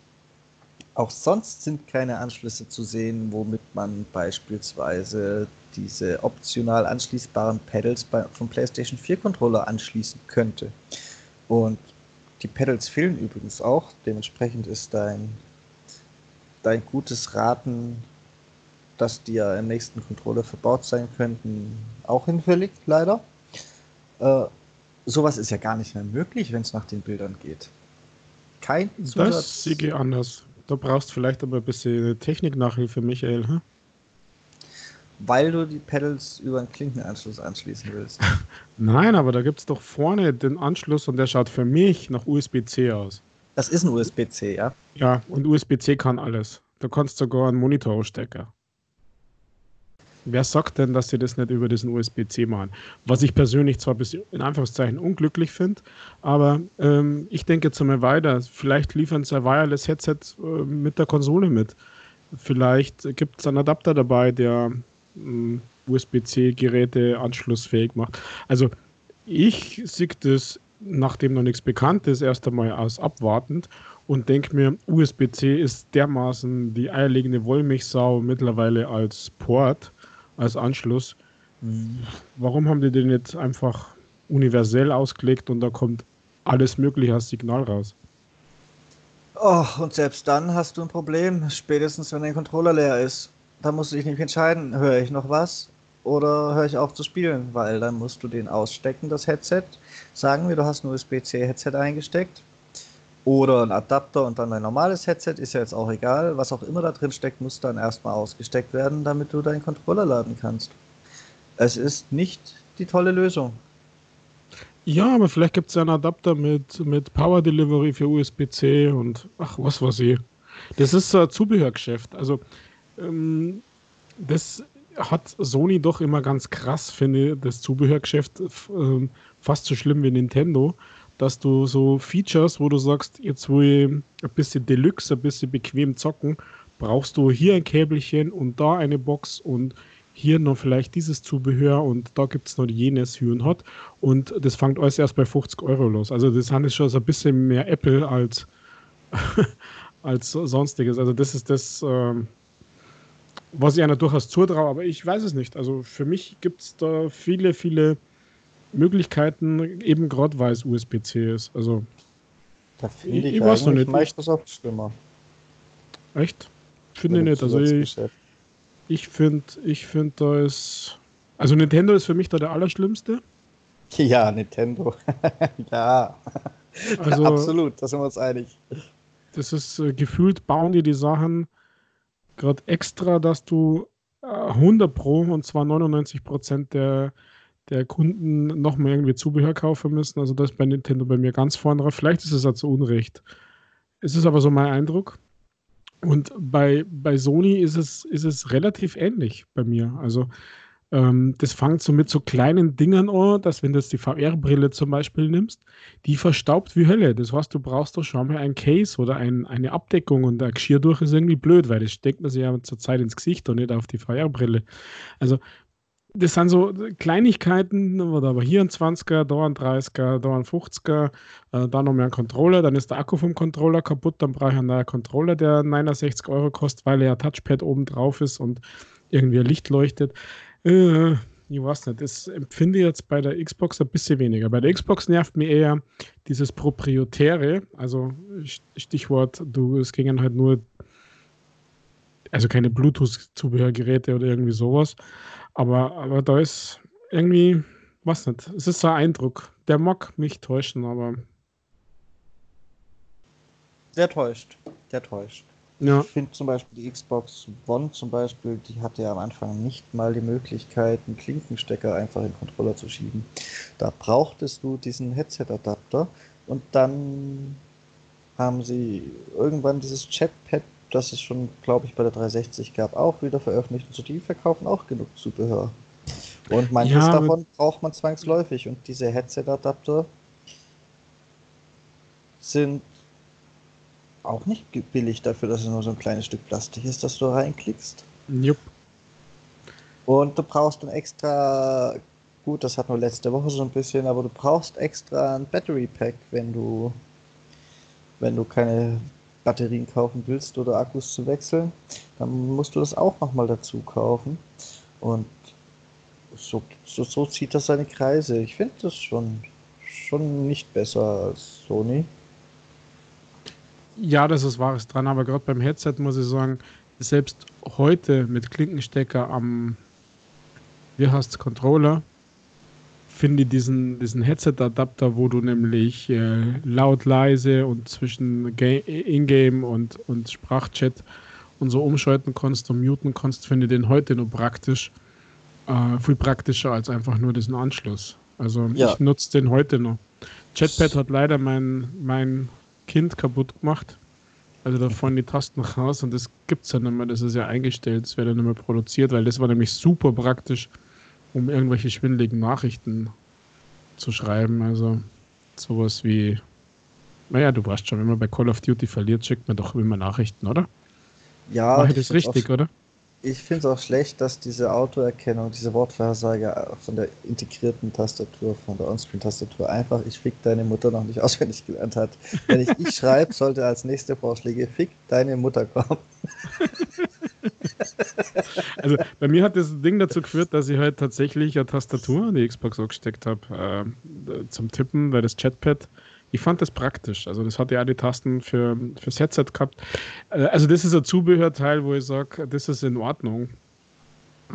auch sonst sind keine Anschlüsse zu sehen, womit man beispielsweise diese optional anschließbaren Pedals bei, vom PlayStation 4 Controller anschließen könnte. Und die Pedals fehlen übrigens auch. Dementsprechend ist dein, dein gutes Raten, dass die ja im nächsten Controller verbaut sein könnten, auch hinfällig, leider. Äh, sowas ist ja gar nicht mehr möglich, wenn es nach den Bildern geht. Kein Zusatz. Das sehe anders. Da brauchst du vielleicht aber ein bisschen Techniknachhilfe, Michael. Hm? weil du die Pedals über einen Klinkenanschluss anschließen willst. Nein, aber da gibt es doch vorne den Anschluss und der schaut für mich nach USB-C aus. Das ist ein USB-C, ja? Ja, und USB-C kann alles. Du kannst sogar einen Monitor ausstecken. Wer sagt denn, dass sie das nicht über diesen USB-C machen? Was ich persönlich zwar bis in Anführungszeichen unglücklich finde, aber ähm, ich denke jetzt einmal weiter. Vielleicht liefern sie ein Wireless-Headset äh, mit der Konsole mit. Vielleicht gibt es einen Adapter dabei, der äh, USB-C-Geräte anschlussfähig macht. Also ich sehe das, nachdem noch nichts bekannt ist, erst einmal aus abwartend und denke mir, USB-C ist dermaßen die eierlegende Wollmilchsau mittlerweile als Port als Anschluss. Warum haben die den jetzt einfach universell ausgelegt und da kommt alles Mögliche als Signal raus? Oh, und selbst dann hast du ein Problem, spätestens wenn dein Controller leer ist. Da musst du dich nicht entscheiden, höre ich noch was oder höre ich auf zu spielen, weil dann musst du den ausstecken, das Headset. Sagen wir, du hast ein USB-C-Headset eingesteckt oder ein Adapter und dann ein normales Headset, ist ja jetzt auch egal. Was auch immer da drin steckt, muss dann erstmal ausgesteckt werden, damit du deinen Controller laden kannst. Es ist nicht die tolle Lösung. Ja, aber vielleicht gibt es einen Adapter mit, mit Power Delivery für USB-C und ach, was weiß ich. Das ist ein Zubehörgeschäft. Also, ähm, das hat Sony doch immer ganz krass, finde ich, das Zubehörgeschäft äh, fast so schlimm wie Nintendo dass du so Features, wo du sagst, jetzt wo ich ein bisschen Deluxe, ein bisschen bequem zocken, brauchst du hier ein Käbelchen und da eine Box und hier noch vielleicht dieses Zubehör und da gibt es noch jenes Hü und Hot und das fängt alles erst bei 50 Euro los. Also das ist schon so ein bisschen mehr Apple als, als sonstiges. Also das ist das, ähm, was ich einer durchaus zutraue, aber ich weiß es nicht. Also für mich gibt es da viele, viele Möglichkeiten, eben gerade weil es USB-C ist. Also, da finde ich, ich weiß noch nicht. Microsoft schlimmer. Echt? Finde ich nicht. Also ich, ich finde, ich finde, da ist. Also Nintendo ist für mich da der Allerschlimmste. Ja, Nintendo. ja. Also, Absolut, da sind wir uns einig. Das ist äh, gefühlt, bauen die die Sachen gerade extra, dass du äh, 100 Pro und zwar 99 Prozent der der Kunden noch mehr irgendwie Zubehör kaufen müssen. Also das ist bei Nintendo bei mir ganz vorne drauf. Vielleicht ist es halt zu Unrecht. Es ist aber so mein Eindruck. Und bei, bei Sony ist es, ist es relativ ähnlich bei mir. Also ähm, das fängt so mit so kleinen Dingern an, dass wenn du jetzt die VR-Brille zum Beispiel nimmst, die verstaubt wie Hölle. Das heißt, du brauchst doch schon mal ein Case oder ein, eine Abdeckung und der Geschirr durch ist irgendwie blöd, weil das steckt man sich ja zur Zeit ins Gesicht und nicht auf die VR-Brille. Also das sind so Kleinigkeiten, oder aber hier ein 20er, da ein 30er, da ein 50er, äh, da noch mehr ein Controller, dann ist der Akku vom Controller kaputt, dann brauche ich einen neuen Controller, der 69 Euro kostet, weil er Touchpad oben drauf ist und irgendwie ein Licht leuchtet. Äh, ich weiß nicht, das empfinde ich jetzt bei der Xbox ein bisschen weniger. Bei der Xbox nervt mir eher dieses Proprietäre, also Stichwort, du, es gingen halt nur, also keine Bluetooth-Zubehörgeräte oder irgendwie sowas. Aber, aber da ist irgendwie, was nicht, es ist so ein Eindruck. Der mag mich täuschen, aber. Der täuscht. Der täuscht. Ja. Ich finde zum Beispiel die Xbox One zum Beispiel, die hatte ja am Anfang nicht mal die Möglichkeit, einen Klinkenstecker einfach in den Controller zu schieben. Da brauchtest du diesen Headset-Adapter und dann haben sie irgendwann dieses Chatpad das es schon, glaube ich, bei der 360 gab, auch wieder veröffentlicht. Und so die verkaufen auch genug Zubehör. Und manches ja, davon braucht man zwangsläufig. Und diese Headset-Adapter sind auch nicht billig dafür, dass es nur so ein kleines Stück Plastik ist, das du reinklickst. Jupp. Und du brauchst dann extra, gut, das hat nur letzte Woche so ein bisschen, aber du brauchst extra ein Battery Pack, wenn du, wenn du keine Batterien kaufen willst oder Akkus zu wechseln, dann musst du das auch nochmal dazu kaufen. Und so, so, so zieht das seine Kreise. Ich finde das schon, schon nicht besser als Sony. Ja, das ist wahres dran, aber gerade beim Headset muss ich sagen, selbst heute mit Klinkenstecker am, wie heißt Controller, finde diesen, diesen Headset-Adapter, wo du nämlich äh, laut, leise und zwischen Ingame und, und Sprachchat und so umschalten kannst und muten kannst, finde ich den heute nur praktisch. äh, viel praktischer als einfach nur diesen Anschluss. Also Ja. ich nutze den heute noch. Chatpad hat leider mein, mein Kind kaputt gemacht. Also da fahren die Tasten raus und das gibt es ja nicht mehr. Das ist ja eingestellt, das wird ja nicht mehr produziert, weil das war nämlich super praktisch, um irgendwelche schwindeligen Nachrichten zu schreiben. Also sowas wie, naja, du weißt schon, wenn man bei Call of Duty verliert, schickt man doch immer Nachrichten, oder? Ja, und das find's richtig, auch, oder? Ich finde es auch schlecht, dass diese Autoerkennung, diese Wortvorhersage von der integrierten Tastatur, von der Onscreen-Tastatur einfach ich fick deine Mutter noch nicht auswendig gelernt hat. Wenn ich ich schreibe, sollte als nächste Vorschläge fick deine Mutter kommen. Also bei mir hat das Ding dazu geführt, dass ich halt tatsächlich eine Tastatur an die Xbox gesteckt habe äh, zum Tippen, weil das Chatpad, ich fand das praktisch. Also das hatte ja die Tasten für fürs Headset gehabt. Äh, also das ist ein Zubehörteil, wo ich sage, das ist in Ordnung.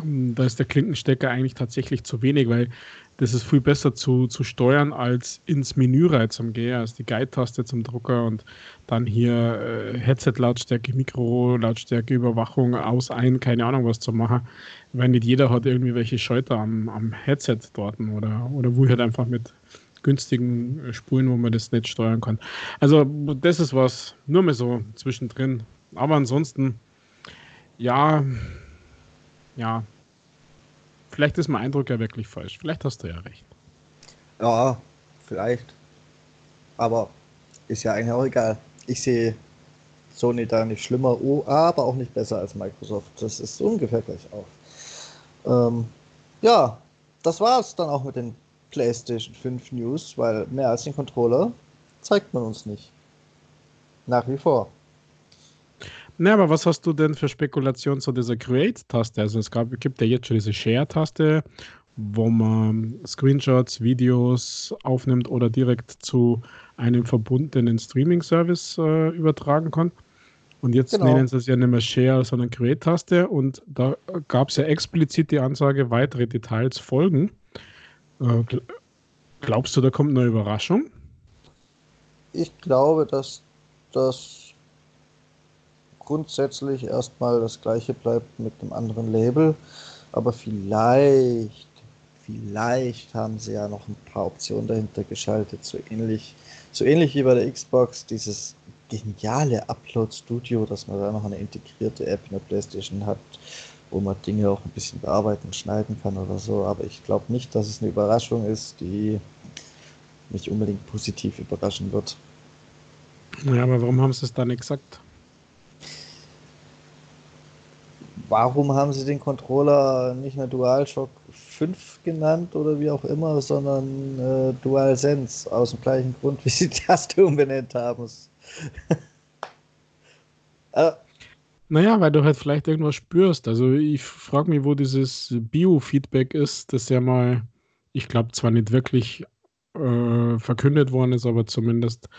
Da ist der Klinkenstecker eigentlich tatsächlich zu wenig, weil das ist viel besser zu, zu steuern als ins Menü rein zum Gehen, als die Guide-Taste zum Drucker und dann hier äh, Headset-Lautstärke, Mikro-Lautstärke, Überwachung, aus, ein, keine Ahnung was zu machen, weil nicht jeder hat irgendwie welche Schalter am, am Headset dort oder, oder wo halt einfach mit günstigen äh, Spulen, wo man das nicht steuern kann. Also das ist was, nur mal so zwischendrin. Aber ansonsten, ja, ja, vielleicht ist mein Eindruck ja wirklich falsch. Vielleicht hast du ja recht. Ja, vielleicht. Aber ist ja eigentlich auch egal. Ich sehe Sony da nicht schlimmer, oh, aber auch nicht besser als Microsoft. Das ist ungefähr gleich auf. Ähm, ja, das war es dann auch mit den PlayStation 5 News, weil mehr als den Controller zeigt man uns nicht. Nach wie vor. Na, aber was hast du denn für Spekulationen zu dieser Create-Taste? Also es gab, gibt ja jetzt schon diese Share-Taste, wo man Screenshots, Videos aufnimmt oder direkt zu einem verbundenen Streaming-Service äh, übertragen kann. Und jetzt Genau. nennen sie es ja nicht mehr Share, sondern Create-Taste. Und da gab es ja explizit die Ansage, weitere Details folgen. Äh, gl- glaubst du, da kommt eine Überraschung? Ich glaube, dass das grundsätzlich erstmal das gleiche bleibt mit einem anderen Label. Aber vielleicht, vielleicht haben sie ja noch ein paar Optionen dahinter geschaltet. So ähnlich, so ähnlich wie bei der Xbox, dieses geniale Upload Studio, dass man da noch eine integrierte App in der PlayStation hat, wo man Dinge auch ein bisschen bearbeiten und schneiden kann oder so. Aber ich glaube nicht, dass es eine Überraschung ist, die mich unbedingt positiv überraschen wird. Ja, aber warum haben sie es da nicht gesagt? Warum haben sie den Controller nicht mehr DualShock 5 genannt oder wie auch immer, sondern äh, DualSense aus dem gleichen Grund, wie sie die Taste umbenannt haben? äh, Naja, weil du halt vielleicht irgendwas spürst. Also ich frage mich, wo dieses Biofeedback ist, das ja mal, ich glaube zwar nicht wirklich äh, verkündet worden ist, aber zumindest,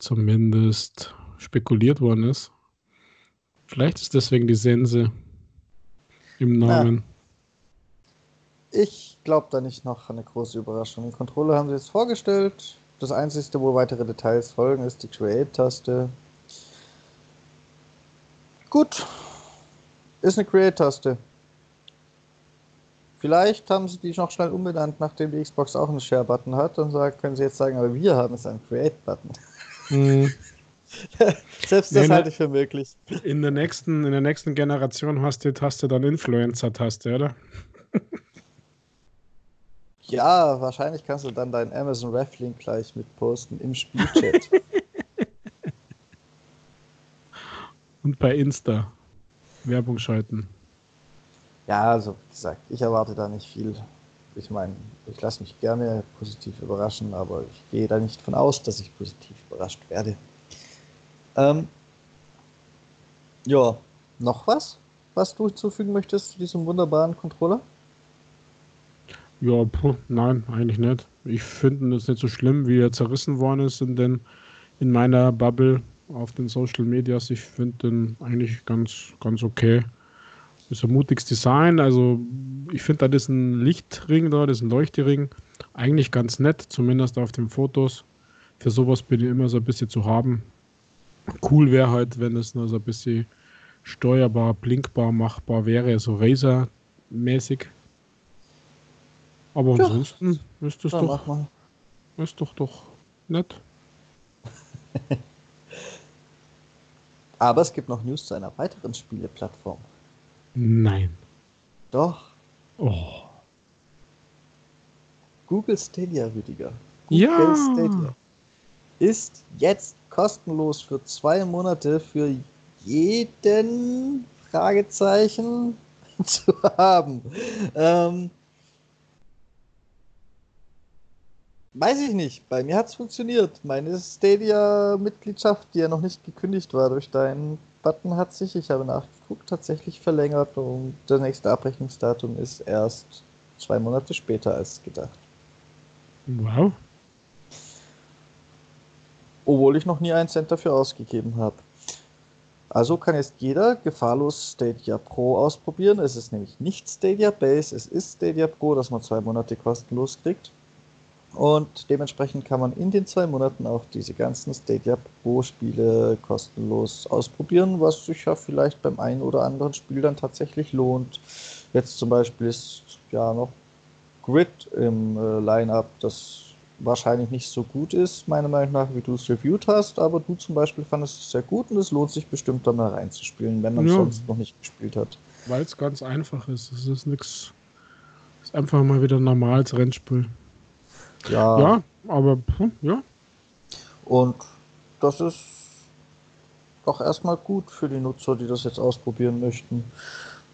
zumindest spekuliert worden ist. Vielleicht ist deswegen die Sense im Namen. ich glaube da nicht noch eine große Überraschung. Den Controller haben sie jetzt vorgestellt. Das Einzige, wo weitere Details folgen, ist die Create-Taste. Gut, ist eine Create-Taste. Vielleicht haben sie die noch schnell umbenannt, nachdem die Xbox auch einen Share-Button hat. Dann sagen, können sie jetzt sagen, aber wir haben jetzt einen Create-Button. Hm, Selbst das Nee, ne- halte ich für möglich. In der nächsten, in der nächsten Generation hast du die Taste dann Influencer-Taste, oder? Ja, wahrscheinlich kannst du dann deinen Amazon Ref-Link gleich mit posten im Spielchat. Und bei Insta Werbung schalten. ja, also wie gesagt, ich erwarte da nicht viel. Ich meine, ich lasse mich gerne positiv überraschen, aber ich gehe da nicht von aus, dass ich positiv überrascht werde. Ähm, ja, noch was, was du hinzufügen möchtest zu diesem wunderbaren Controller? Ja, puh, nein, eigentlich nicht. Ich finde es nicht so schlimm, wie er zerrissen worden ist in, den, in meiner Bubble auf den Social Medias. Ich finde den eigentlich ganz, ganz okay. Ist ein mutiges Design. Also, ich finde da diesen Lichtring da, diesen Leuchtering, eigentlich ganz nett, zumindest auf den Fotos. Für sowas bin ich immer so ein bisschen zu haben. Cool wäre halt, wenn es nur so ein bisschen steuerbar, blinkbar, machbar wäre, so Razer-mäßig. Aber ja. ansonsten ist das ja, doch, ist doch doch nett. Aber es gibt noch News zu einer weiteren Spieleplattform. Nein. Doch. Oh. Google Stadia, Rüdiger. Google ja. Stadia ist jetzt kostenlos für zwei Monate für jeden Fragezeichen zu haben. Ähm, weiß ich nicht. Bei mir hat es funktioniert. Meine Stadia-Mitgliedschaft, die ja noch nicht gekündigt war durch deinen Button, hat sich, ich habe nachgeguckt, tatsächlich verlängert und das nächste Abrechnungsdatum ist erst zwei Monate später als gedacht. Wow. Obwohl ich noch nie einen Cent dafür ausgegeben habe. Also kann jetzt jeder gefahrlos Stadia Pro ausprobieren. Es ist nämlich nicht Stadia Base, es ist Stadia Pro, das man zwei Monate kostenlos kriegt. Und dementsprechend kann man in den zwei Monaten auch diese ganzen Stadia Pro-Spiele kostenlos ausprobieren, was sich ja vielleicht beim einen oder anderen Spiel dann tatsächlich lohnt. Jetzt zum Beispiel ist ja noch Grid im äh, Line-Up, das wahrscheinlich nicht so gut ist, meiner Meinung nach, wie du es reviewt hast, aber du zum Beispiel fandest es sehr gut und es lohnt sich bestimmt da mal reinzuspielen, wenn man ja. sonst noch nicht gespielt hat. Weil es ganz einfach ist. Es ist nichts. Es ist einfach mal wieder ein normales Rennspiel. Ja. Ja, aber hm, ja. Und das ist doch erstmal gut für die Nutzer, die das jetzt ausprobieren möchten.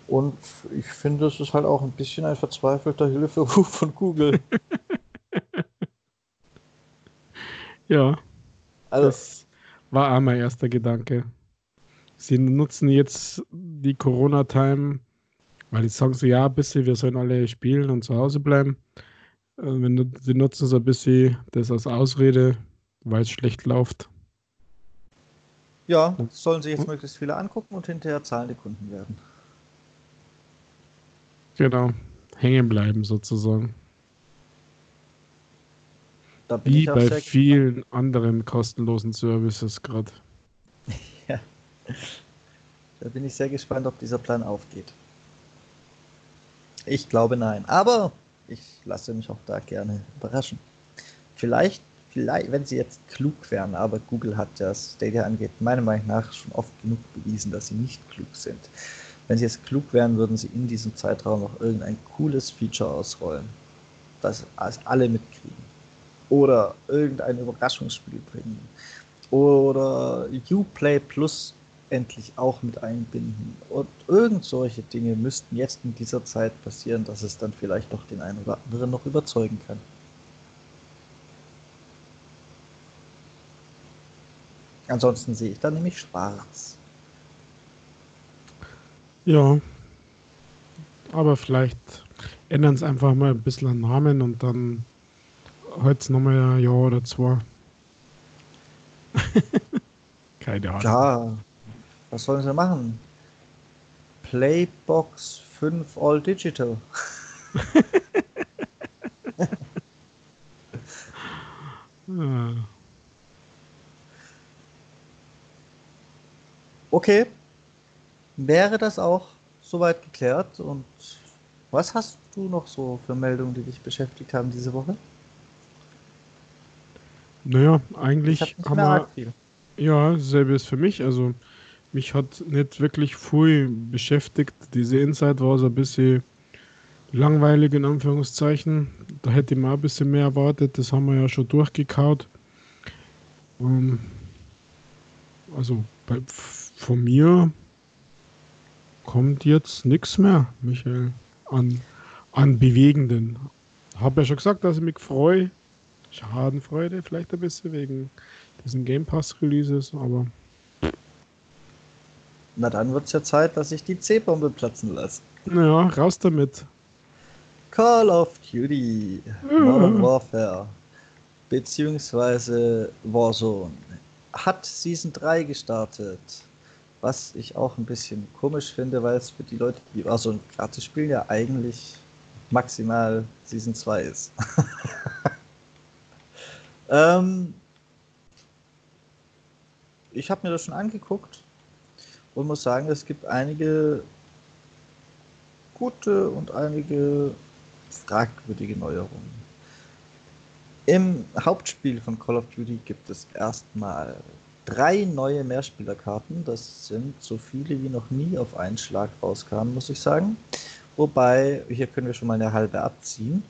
Und ich finde, es ist halt auch ein bisschen ein verzweifelter Hilferuf von Google. Ja. Also, das war auch mein erster Gedanke. Sie nutzen jetzt die Corona-Time, weil die sagen so, ja, bisschen, wir sollen alle spielen und zu Hause bleiben. Äh, wenn, sie nutzen so ein bisschen das als Ausrede, weil es schlecht läuft. Ja, sollen sie jetzt möglichst viele angucken und hinterher zahlende Kunden werden. Genau, hängen bleiben sozusagen. Wie bei vielen gespannt. anderen kostenlosen Services gerade. ja. Da bin ich sehr gespannt, ob dieser Plan aufgeht. Ich glaube nein. Aber ich lasse mich auch da gerne überraschen. Vielleicht, vielleicht, wenn sie jetzt klug wären, aber Google hat das Stadia angeht, meiner Meinung nach schon oft genug bewiesen, dass sie nicht klug sind. Wenn sie jetzt klug wären, würden sie in diesem Zeitraum noch irgendein cooles Feature ausrollen, das alle mitkriegen oder irgendein Überraschungsspiel bringen oder Uplay Plus endlich auch mit einbinden. Und irgend solche Dinge müssten jetzt in dieser Zeit passieren, dass es dann vielleicht doch den einen oder anderen noch überzeugen kann. Ansonsten sehe ich da nämlich schwarz. Ja. Aber vielleicht ändern es einfach mal ein bisschen an Namen und dann heute nochmal ein Jahr oder zwei. Keine Ahnung. Ja, was sollen sie machen? Playbox 5 All Digital. Okay. Wäre das auch soweit geklärt? Und was hast du noch so für Meldungen, die dich beschäftigt haben diese Woche? Naja, eigentlich haben wir. Ja, dasselbe ist für mich. Also, mich hat nicht wirklich viel beschäftigt. Diese Inside war so ein bisschen langweilig, in Anführungszeichen. Da hätte ich mal ein bisschen mehr erwartet. Das haben wir ja schon durchgekaut. Um, ähm, also, bei, von mir kommt jetzt nichts mehr, Michael, an, an Bewegenden. Habe ja schon gesagt, dass ich mich freue, Schadenfreude vielleicht ein bisschen wegen diesen Game Pass Releases, aber. Na dann wird es ja Zeit, dass ich die C-Bombe platzen lasse. Naja, raus damit. Call of Duty Modern Warfare beziehungsweise Warzone hat Season 3 gestartet. Was ich auch ein bisschen komisch finde, weil es für die Leute, die Warzone gratis spielen, ja eigentlich maximal Season 2 ist. Ähm, ich habe mir das schon angeguckt und muss sagen, es gibt einige gute und einige fragwürdige Neuerungen. Im Hauptspiel von Call of Duty gibt es erstmal drei neue Mehrspielerkarten. Das sind so viele wie noch nie auf einen Schlag rauskamen, muss ich sagen. Wobei, hier können wir schon mal eine halbe abziehen.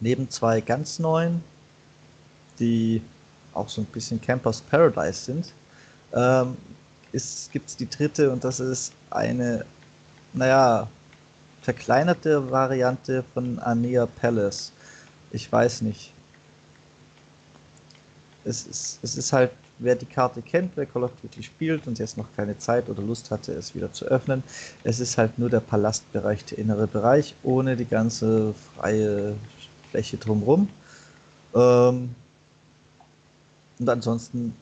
Neben zwei ganz neuen, die auch so ein bisschen Campers Paradise sind, ähm, gibt es die dritte und das ist eine, naja, verkleinerte Variante von Anea Palace. Ich weiß nicht. Es ist, es ist halt, wer die Karte kennt, wer Call of Duty spielt und jetzt noch keine Zeit oder Lust hatte, es wieder zu öffnen, es ist halt nur der Palastbereich, der innere Bereich, ohne die ganze freie Fläche drumherum. Ähm, und ansonsten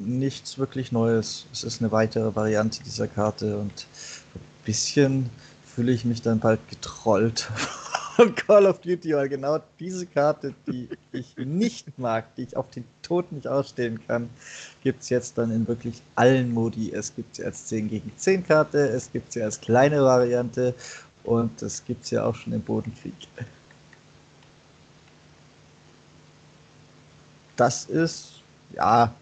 nichts wirklich Neues. Es ist eine weitere Variante dieser Karte und ein bisschen fühle ich mich dann bald getrollt von Call of Duty, weil genau diese Karte, die ich nicht mag, die ich auf den Tod nicht ausstehen kann, gibt es jetzt dann in wirklich allen Modi. Es gibt sie als 10 gegen 10 Karte, es gibt sie als kleine Variante und es gibt sie auch schon im Bodenkrieg. Das ist, ja,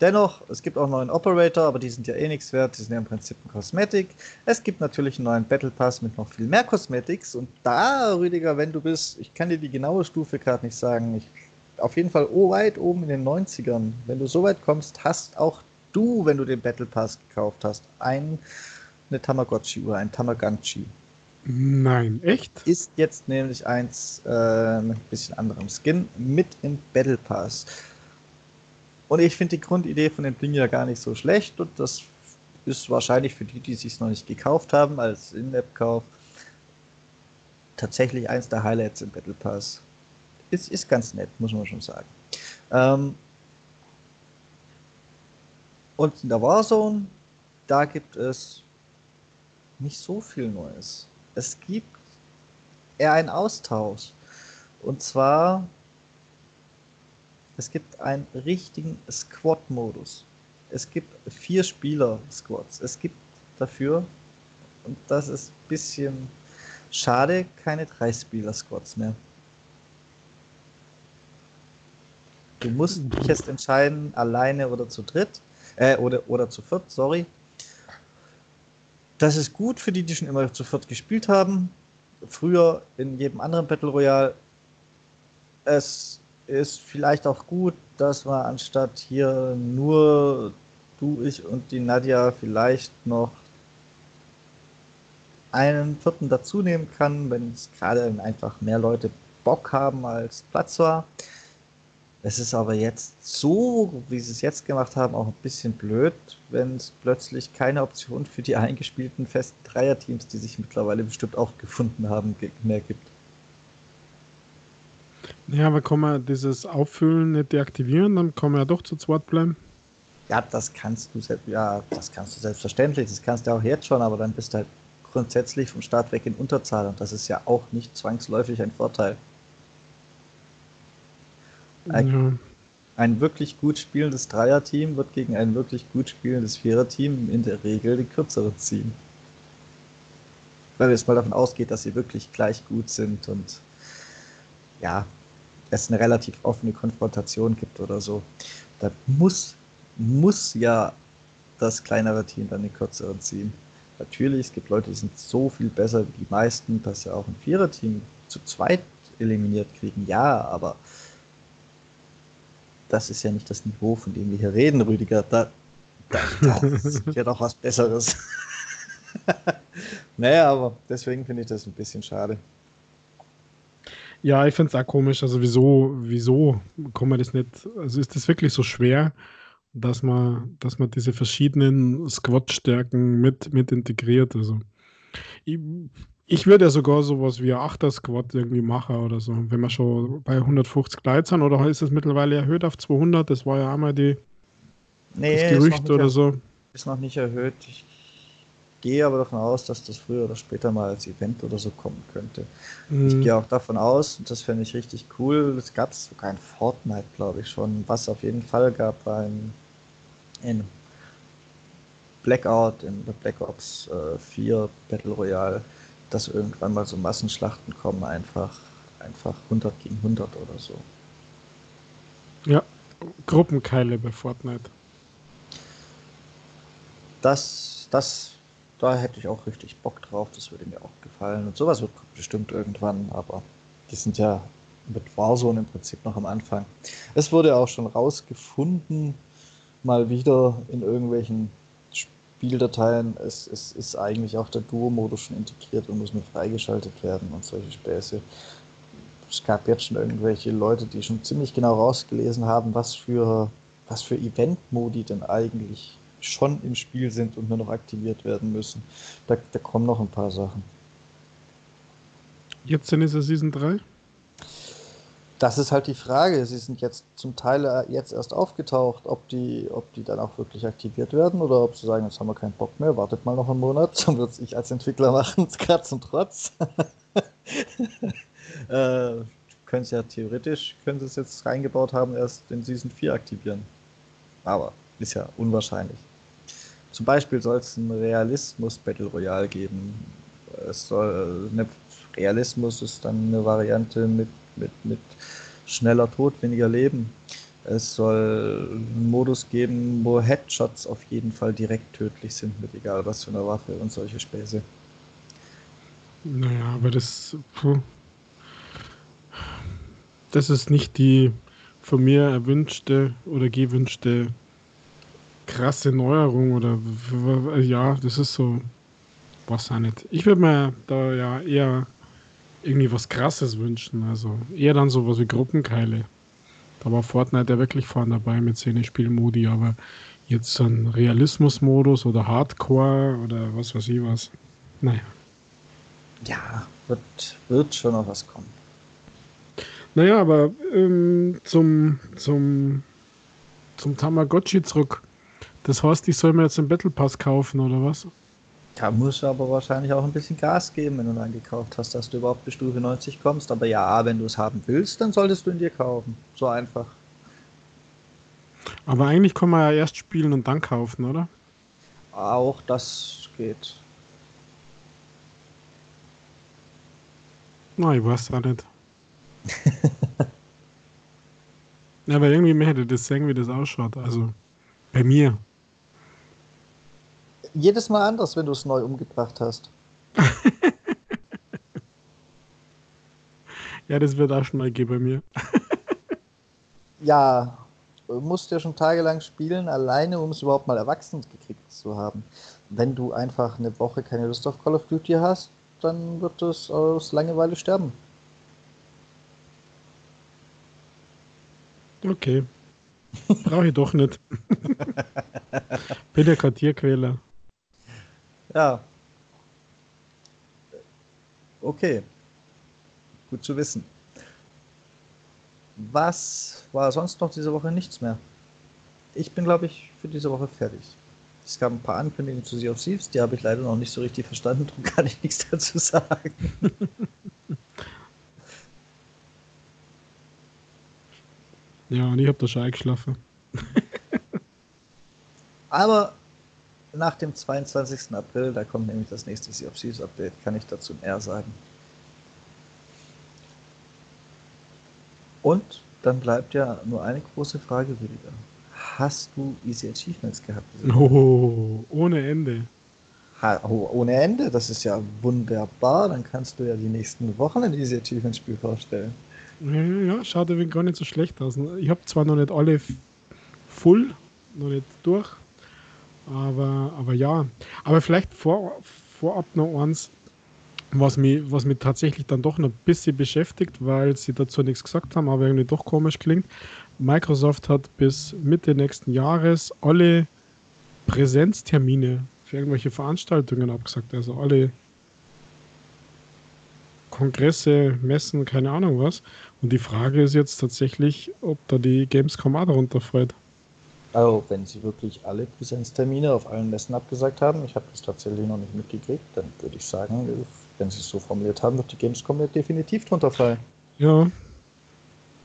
Dennoch, es gibt auch einen neuen Operator, aber die sind ja eh nichts wert. Die sind ja im Prinzip ein Kosmetik. Es gibt natürlich einen neuen Battle Pass mit noch viel mehr Cosmetics. Und da, Rüdiger, wenn du bist, ich kann dir die genaue Stufe gerade nicht sagen. Ich, auf jeden Fall oh, weit oben in den 90ern. Wenn du so weit kommst, hast auch du, wenn du den Battle Pass gekauft hast, ein, eine Tamagotchi-Uhr, ein Tamagotchi. Nein, echt? Ist jetzt nämlich eins äh, mit ein bisschen anderem Skin mit im Battle Pass. Und ich finde die Grundidee von dem Ding ja gar nicht so schlecht und das ist wahrscheinlich für die, die es sich noch nicht gekauft haben, als In-App-Kauf, tatsächlich eins der Highlights im Battle Pass. Ist, ist ganz nett, muss man schon sagen. Ähm und in der Warzone, da gibt es nicht so viel Neues. Es gibt eher einen Austausch. Und zwar es gibt einen richtigen Squad-Modus. Es gibt vier Spieler-Squads. Es gibt dafür, und das ist ein bisschen schade, keine drei Spieler-Squads mehr. Du musst dich jetzt entscheiden, alleine oder zu dritt, äh, oder, oder zu viert, sorry. Das ist gut für die, die schon immer zu viert gespielt haben. Früher in jedem anderen Battle Royale. Es ist vielleicht auch gut, dass wir anstatt hier nur du, ich und die Nadja vielleicht noch einen vierten dazu nehmen kann, wenn es gerade einfach mehr Leute Bock haben als Platz war. Es ist aber jetzt so, wie sie es jetzt gemacht haben, auch ein bisschen blöd, wenn es plötzlich keine Option für die eingespielten festen Dreierteams, die sich mittlerweile bestimmt auch gefunden haben, mehr gibt. Ja, aber kann man dieses Auffüllen nicht deaktivieren, dann kann man ja doch zu zweit bleiben. Ja, das kannst du ja, das kannst du selbstverständlich, das kannst du auch jetzt schon, aber dann bist du halt grundsätzlich vom Start weg in Unterzahl und das ist ja auch nicht zwangsläufig ein Vorteil. Ein, ja. ein wirklich gut spielendes Dreierteam wird gegen ein wirklich gut spielendes Viererteam in der Regel die kürzere ziehen. Weil es mal davon ausgeht, dass sie wirklich gleich gut sind und ja, es eine relativ offene Konfrontation gibt oder so, da muss, muss ja das kleinere Team dann den kürzeren ziehen. Natürlich, es gibt Leute, die sind so viel besser wie die meisten, dass sie auch ein Viererteam zu zweit eliminiert kriegen. Ja, aber das ist ja nicht das Niveau, von dem wir hier reden, Rüdiger. Da, da, das ist ja doch was Besseres. naja, aber deswegen finde ich das ein bisschen schade. Ja, ich finde es auch komisch. Also wieso, wieso kann man das nicht, also ist das wirklich so schwer, dass man, dass man diese verschiedenen Squad-Stärken mit, mit integriert? Also ich, ich würde ja sogar sowas wie ein Achter-Squad irgendwie machen oder so, wenn wir schon bei 150 Leuten sind, oder ist es mittlerweile erhöht auf 200? Das war ja einmal die, nee, das Gerücht oder so. Ist noch nicht erhöht. Ich gehe aber davon aus, dass das früher oder später mal als Event oder so kommen könnte. Mhm. Ich gehe auch davon aus, und das fände ich richtig cool, es gab sogar ein Fortnite, glaube ich schon, was auf jeden Fall gab beim in Blackout, in der Black Ops äh, 4 Battle Royale, dass irgendwann mal so Massenschlachten kommen, einfach, einfach 100 gegen 100 oder so. Ja, Gruppenkeile bei Fortnite. Das, das, da hätte ich auch richtig Bock drauf, das würde mir auch gefallen. Und sowas wird bestimmt irgendwann, aber die sind ja mit Warzone im Prinzip noch am Anfang. Es wurde auch schon rausgefunden, mal wieder in irgendwelchen Spieldateien, es, es ist eigentlich auch der Duo-Modus schon integriert und muss nur freigeschaltet werden und solche Späße. Es gab jetzt schon irgendwelche Leute, die schon ziemlich genau rausgelesen haben, was für, was für Event-Modi denn eigentlich schon im Spiel sind und nur noch aktiviert werden müssen. Da, da kommen noch ein paar Sachen. Jetzt sind es ja Season 3? Das ist halt die Frage. Sie sind jetzt zum Teil äh, jetzt erst aufgetaucht, ob die, ob die dann auch wirklich aktiviert werden oder ob sie sagen, jetzt haben wir keinen Bock mehr, wartet mal noch einen Monat, dann würde ich als Entwickler machen, Katz und Trotz. äh, können sie ja theoretisch, können sie es jetzt reingebaut haben, erst in Season 4 aktivieren. Aber ist ja unwahrscheinlich. Zum Beispiel soll es ein Realismus-Battle Royale geben. Es soll eine Realismus ist dann eine Variante mit mit, mit schneller Tod, weniger Leben. Es soll einen Modus geben, wo Headshots auf jeden Fall direkt tödlich sind, mit egal was für einer Waffe und solche Späße. Naja, aber das. Puh. Das ist nicht die von mir erwünschte oder gewünschte krasse Neuerung oder ja, das ist so. Was auch nicht. Ich würde mir da ja eher irgendwie was Krasses wünschen. Also eher dann sowas wie Gruppenkeile. Da war Fortnite ja wirklich vorne dabei mit Szene-Spiel-Modi, aber jetzt so ein Realismus-Modus oder Hardcore oder was weiß ich was. Naja. Ja, wird, wird schon noch was kommen. Naja, aber ähm, zum, zum, zum Tamagotchi zurück. Das heißt, ich soll mir jetzt den Battle Pass kaufen oder was? Da musst du aber wahrscheinlich auch ein bisschen Gas geben, wenn du dann gekauft hast, dass du überhaupt bis Stufe 90 kommst. Aber ja, wenn du es haben willst, dann solltest du ihn dir kaufen. So einfach. Aber eigentlich kann man ja erst spielen und dann kaufen, oder? Auch das geht. Na, ich weiß auch nicht. ja, aber irgendwie möchte das sehen, wie das ausschaut. Also bei mir jedes Mal anders, wenn du es neu umgebracht hast. ja, das wird auch schon mal gehen bei mir. ja, du musst ja schon tagelang spielen, alleine, um es überhaupt mal erwachsen gekriegt zu haben. Wenn du einfach eine Woche keine Lust auf Call of Duty hast, dann wird es aus Langeweile sterben. Okay. Brauche ich doch nicht. Bin der Kartierquäler. Ja. Okay. Gut zu wissen. Was war sonst noch diese Woche nichts mehr? Ich bin, glaube ich, für diese Woche fertig. Es gab ein paar Ankündigungen zu Sea of Thieves, die habe ich leider noch nicht so richtig verstanden, darum kann ich nichts dazu sagen. ja, und ich habe da schon eingeschlafen. Aber nach dem 22. April, da kommt nämlich das nächste Sea of Thieves Update, kann ich dazu mehr sagen. Und dann bleibt ja nur eine große Frage weniger. Hast du Easy Achievements gehabt? Oh, ohne Ende. Ha, oh, ohne Ende? Das ist ja wunderbar. Dann kannst du ja die nächsten Wochen ein Easy Achievement Spiel vorstellen. Ja, schaut irgendwie gar nicht so schlecht aus. Ich habe zwar noch nicht alle full, noch nicht durch, aber, aber ja, aber vielleicht vor, vorab noch eins, was mich, was mich tatsächlich dann doch noch ein bisschen beschäftigt, weil sie dazu nichts gesagt haben, aber irgendwie doch komisch klingt. Microsoft hat bis Mitte nächsten Jahres alle Präsenztermine für irgendwelche Veranstaltungen abgesagt. Also alle Kongresse, Messen, keine Ahnung was. Und die Frage ist jetzt tatsächlich, ob da die Gamescom auch darunter fällt. Also, wenn Sie wirklich alle Präsenztermine auf allen Messen abgesagt haben, ich habe das tatsächlich noch nicht mitgekriegt, dann würde ich sagen, wenn Sie es so formuliert haben, wird die Gamescom ja definitiv drunter fallen. Ja.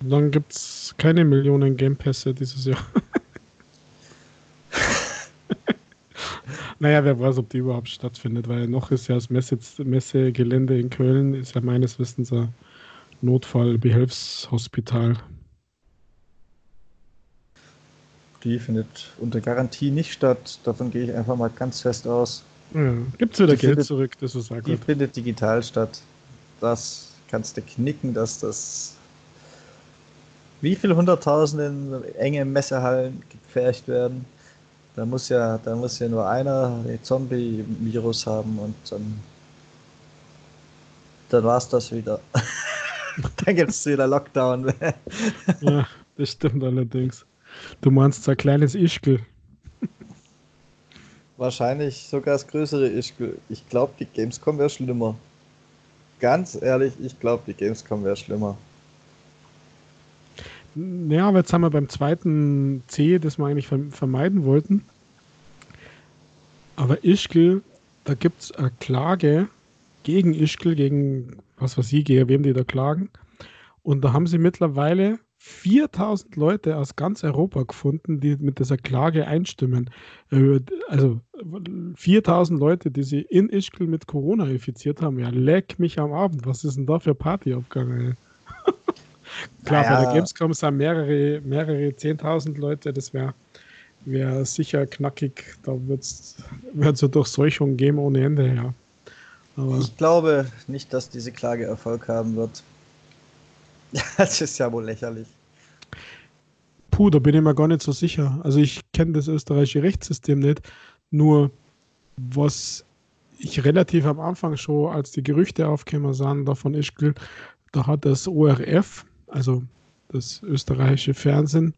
Dann gibt es keine Millionen Game Pässe dieses Jahr. Naja, wer weiß, ob die überhaupt stattfindet, weil noch ist ja das Messe Messegelände in Köln, ist ja meines Wissens ein Notfallbehelfshospital. Die findet unter Garantie nicht statt. Davon gehe ich einfach mal ganz fest aus. Ja, Gibt es wieder Die Geld findet- zurück, das ist auch Die findet digital statt. Das kannst du knicken, dass das. Wie viele hunderttausende enge Messehallen gepfercht werden? Da muss ja, da muss ja nur einer den Zombie-Virus haben und dann, dann war es das wieder. dann gibt es wieder Lockdown. Ja, das stimmt allerdings. Du meinst so ein kleines Ischgl. Wahrscheinlich sogar das größere Ischgl. Ich glaube, die Gamescom wäre schlimmer. Ganz ehrlich, ich glaube, die Gamescom wäre schlimmer. Ja, aber jetzt haben wir beim zweiten C, das wir eigentlich verm- vermeiden wollten. Aber Ischgl, da gibt es eine Klage gegen Ischgl, gegen was weiß ich, gegen wem die da klagen. Und da haben sie mittlerweile 4000 Leute aus ganz Europa gefunden, die mit dieser Klage einstimmen. Äh, Also 4000 Leute, die sie in Ischgl mit Corona infiziert haben. Ja, leck mich am Abend. Was ist denn da für Party abgegangen? Klar, bei Naja. der Gamescom sind mehrere, mehrere 10.000 Leute. Das wäre wär sicher knackig. Da wird es eine Durchseuchung geben ohne Ende, ja. Aber Ich glaube nicht, dass diese Klage Erfolg haben wird. Das ist ja wohl lächerlich. Puh, da bin ich mir gar nicht so sicher. Also ich kenne das österreichische Rechtssystem nicht. Nur was ich relativ am Anfang schon, als die Gerüchte aufgekommen sind, davon Ischgl, da hat das ORF, also das österreichische Fernsehen,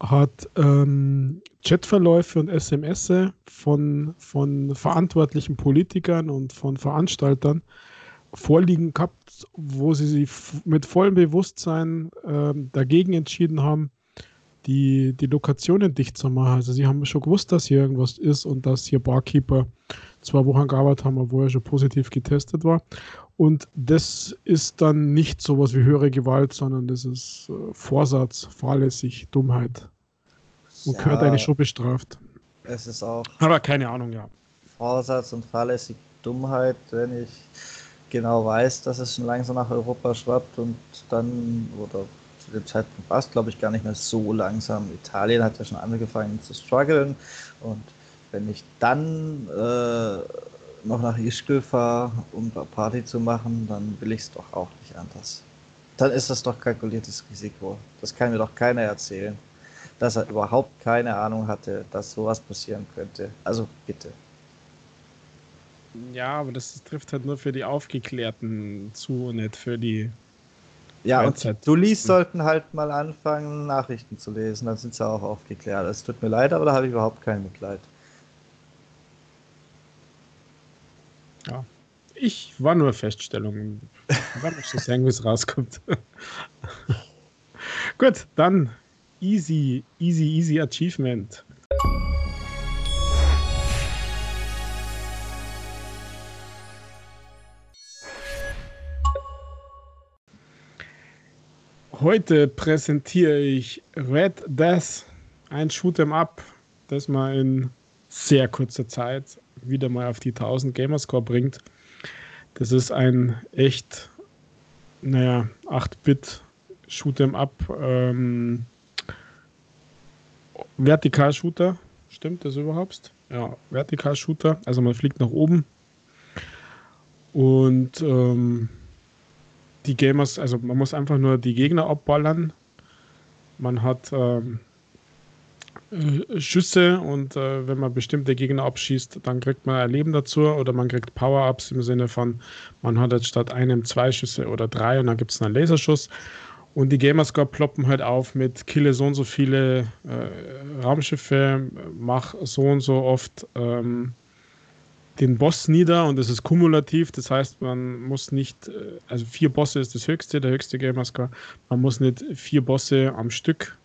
hat ähm, Chatverläufe und SMS von, von verantwortlichen Politikern und von Veranstaltern vorliegen gehabt, wo sie sich mit vollem Bewusstsein ähm, dagegen entschieden haben, die, die Lokationen dicht zu machen. Also sie haben schon gewusst, dass hier irgendwas ist und dass hier Barkeeper zwei Wochen gearbeitet haben, obwohl er schon positiv getestet war. Und das ist dann nicht sowas wie höhere Gewalt, sondern das ist äh, Vorsatz, fahrlässig, Dummheit. Und gehört Ja, eigentlich schon bestraft. Es ist auch Aber keine Ahnung, ja. Vorsatz und fahrlässig Dummheit, wenn ich genau weiß, dass es schon langsam nach Europa schwappt und dann, oder zu dem Zeitpunkt war es, glaube ich, gar nicht mehr so langsam. Italien hat ja schon angefangen zu strugglen und wenn ich dann äh, noch nach Ischgl fahre, um da Party zu machen, dann will ich es doch auch nicht anders. Dann ist das doch kalkuliertes Risiko. Das kann mir doch keiner erzählen, dass er überhaupt keine Ahnung hatte, dass sowas passieren könnte. Also bitte. Ja, aber das trifft halt nur für die Aufgeklärten zu und nicht für die. Ja, und Freizeit. du liest sollten halt mal anfangen, Nachrichten zu lesen, dann sind sie auch aufgeklärt. Es tut mir leid, aber da habe ich überhaupt kein Mitleid. Ich war nur Feststellung. Wann ich das es rauskommt. Gut, dann easy, easy, easy Achievement. Heute präsentiere ich Red Death, ein Shoot'em Up, das man in sehr kurzer Zeit wieder mal auf die 1000 Gamerscore bringt. Das ist ein echt, naja, 8-Bit Shoot'em Up ähm, Vertikal-Shooter. Stimmt das überhaupt? Ja, Vertikal-Shooter. Also man fliegt nach oben. Und ähm, die Gamers, also man muss einfach nur die Gegner abballern. Man hat ähm, äh, Schüsse und äh, wenn man bestimmte Gegner abschießt, dann kriegt man ein Leben dazu oder man kriegt Power-Ups im Sinne von, man hat jetzt statt einem zwei Schüsse oder drei und dann gibt es einen Laserschuss. Und die Gamerscore ploppen halt auf mit kille so und so viele äh, Raumschiffe, mach so und so oft ähm, den Boss nieder und das ist kumulativ. Das heißt, man muss nicht, äh, also vier Bosse ist das höchste, der höchste Gamerscore. Man muss nicht vier Bosse am Stück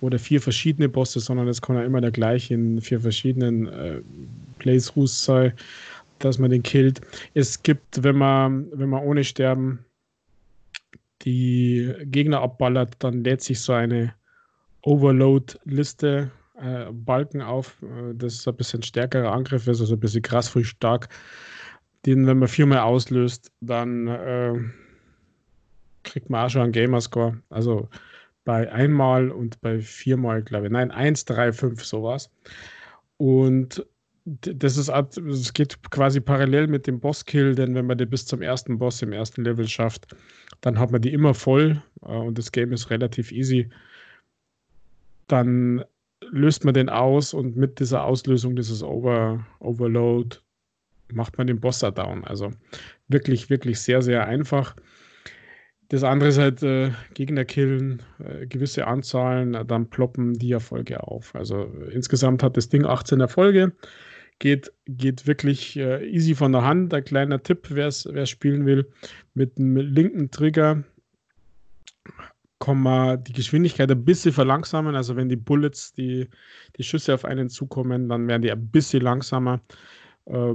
oder vier verschiedene Bosse, sondern es kann ja immer der gleiche in vier verschiedenen äh, Playthroughs sein, dass man den killt. Es gibt, wenn man, wenn man ohne Sterben die Gegner abballert, dann lädt sich so eine Overload-Liste äh, Balken auf, äh, das ein bisschen stärkerer Angriff ist, also ein bisschen krass früh stark. Den, wenn man viermal auslöst, dann äh, kriegt man auch schon einen Gamerscore. Also bei einmal und bei viermal, glaube ich. Nein, eins, drei, fünf, sowas. Und das ist es geht quasi parallel mit dem Bosskill, denn wenn man den bis zum ersten Boss im ersten Level schafft, dann hat man die immer voll äh, und das Game ist relativ easy. Dann löst man den aus und mit dieser Auslösung dieses Over, Overload macht man den Boss da down. Also wirklich, wirklich sehr, sehr einfach. Das andere ist halt äh, Gegner killen, äh, gewisse Anzahlen, dann ploppen die Erfolge auf. Also äh, insgesamt hat das Ding 18 Erfolge. Geht, geht wirklich äh, easy von der Hand. Ein kleiner Tipp, wer es spielen will, mit dem linken Trigger kann man die Geschwindigkeit ein bisschen verlangsamen. Also wenn die Bullets, die, die Schüsse auf einen zukommen, dann werden die ein bisschen langsamer. Äh,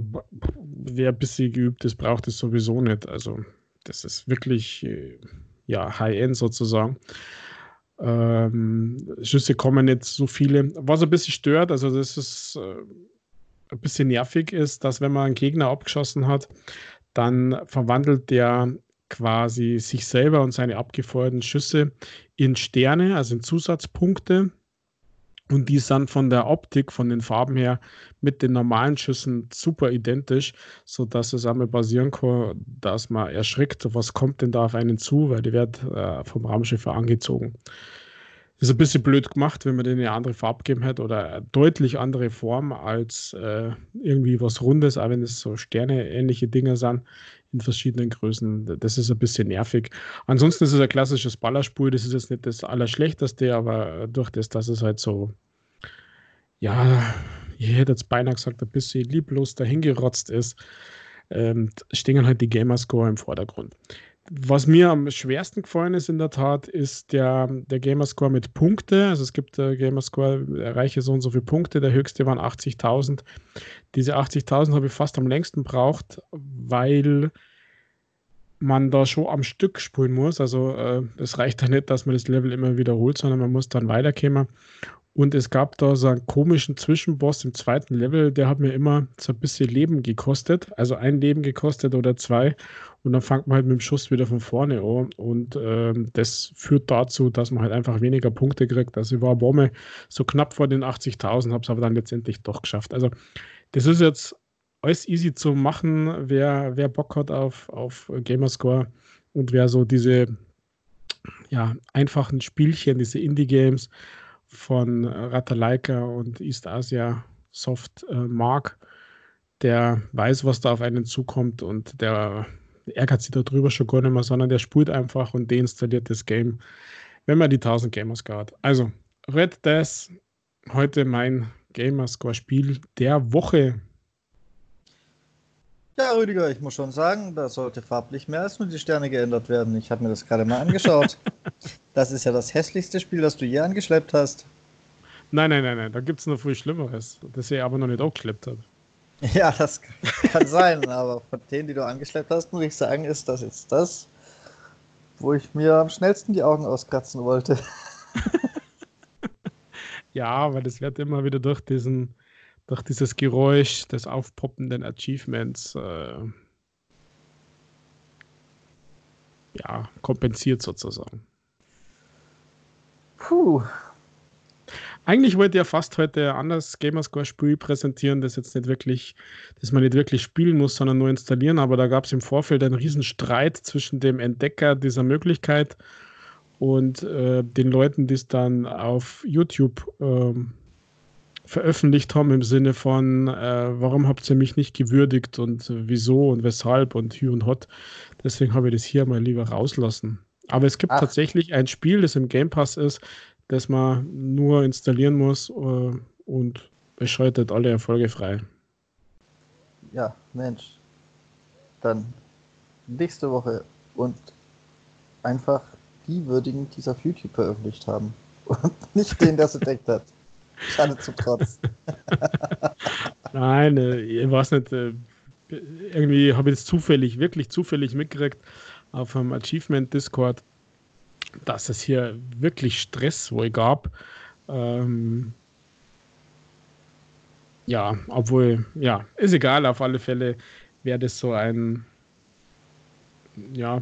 wer ein bisschen geübt ist, braucht es sowieso nicht. Also das ist wirklich äh, ja, High-End sozusagen. Ähm, Schüsse kommen nicht so viele. Was ein bisschen stört, also das ist äh, ein bisschen nervig ist, dass wenn man einen Gegner abgeschossen hat, dann verwandelt der quasi sich selber und seine abgefeuerten Schüsse in Sterne, also in Zusatzpunkte. Und die sind von der Optik, von den Farben her mit den normalen Schüssen super identisch, sodass es einmal passieren kann, dass man erschrickt, was kommt denn da auf einen zu, weil die wird äh, vom Raumschiff angezogen. Ist ein bisschen blöd gemacht, wenn man denen eine andere Farbe gegeben hätte oder eine deutlich andere Form als äh, irgendwie was Rundes, auch wenn es so Sterne-ähnliche Dinge sind in verschiedenen Größen. Das ist ein bisschen nervig. Ansonsten ist es ein klassisches Ballerspiel. Das ist jetzt nicht das Allerschlechteste, aber durch das, dass es halt so, ja, ich hätte jetzt beinahe gesagt, ein bisschen lieblos dahingerotzt ist, ähm, stehen halt die Gamerscore im Vordergrund. Was mir am schwersten gefallen ist in der Tat, ist der, der Gamerscore mit Punkte. Also es gibt der Gamerscore, erreiche so und so viele Punkte. Der höchste waren 80.000. Diese 80.000 habe ich fast am längsten braucht, weil man da schon am Stück spielen muss. Also äh, es reicht ja nicht, dass man das Level immer wiederholt, sondern man muss dann weiterkommen. Und es gab da so einen komischen Zwischenboss im zweiten Level, der hat mir immer so ein bisschen Leben gekostet, also ein Leben gekostet oder zwei. Und dann fängt man halt mit dem Schuss wieder von vorne an. Und ähm, das führt dazu, dass man halt einfach weniger Punkte kriegt. Also ich war Bombe so knapp vor den 80.000, habe es aber dann letztendlich doch geschafft. Also das ist jetzt alles easy zu machen, wer, wer Bock hat auf, auf Gamerscore und wer so diese ja, einfachen Spielchen, diese Indie-Games von Ratalaika und East Asia Soft äh, mag, der weiß, was da auf einen zukommt und der ärgert sich darüber schon gar nicht mehr, sondern der spult einfach und deinstalliert das Game, wenn man die 1000 Gamerscore hat. Also, Red Death, heute mein Gamerscore-Spiel der Woche. Ja, Rüdiger, ich muss schon sagen, da sollte farblich mehr als nur die Sterne geändert werden. Ich habe mir das gerade mal angeschaut. das ist ja das hässlichste Spiel, das du je angeschleppt hast. Nein, nein, nein, nein, da gibt es noch viel Schlimmeres, das ich aber noch nicht angeschleppt habe. Ja, das kann sein, aber von denen, die du angeschleppt hast, muss ich sagen, ist das jetzt das, wo ich mir am schnellsten die Augen auskratzen wollte. ja, aber das wird immer wieder durch diesen durch dieses Geräusch des aufpoppenden Achievements äh, ja, kompensiert sozusagen. Puh. Eigentlich wollte er fast heute ein anderes Gamerscore-Spiel präsentieren, das jetzt nicht wirklich, das man nicht wirklich spielen muss, sondern nur installieren. Aber da gab es im Vorfeld einen riesen Streit zwischen dem Entdecker dieser Möglichkeit und äh, den Leuten, die es dann auf YouTube ähm, veröffentlicht haben im Sinne von, äh, warum habt ihr mich nicht gewürdigt und äh, wieso und weshalb und hü und hot. Deswegen habe ich das hier mal lieber rauslassen. Aber es gibt Ach. tatsächlich ein Spiel, das im Game Pass ist, das man nur installieren muss äh, und beschreitet alle Erfolge frei. Ja, Mensch. Dann nächste Woche und einfach die würdigen, die es auf YouTube veröffentlicht haben. Und nicht den, der es entdeckt hat. Schade zu Trotz. Nein, äh, ich weiß nicht. Äh, irgendwie habe ich es zufällig, wirklich zufällig mitgekriegt auf dem Achievement Discord, dass es hier wirklich Stress wohl gab. Ähm, Ja, obwohl, ja, ist egal, auf alle Fälle wäre das so ein, ja,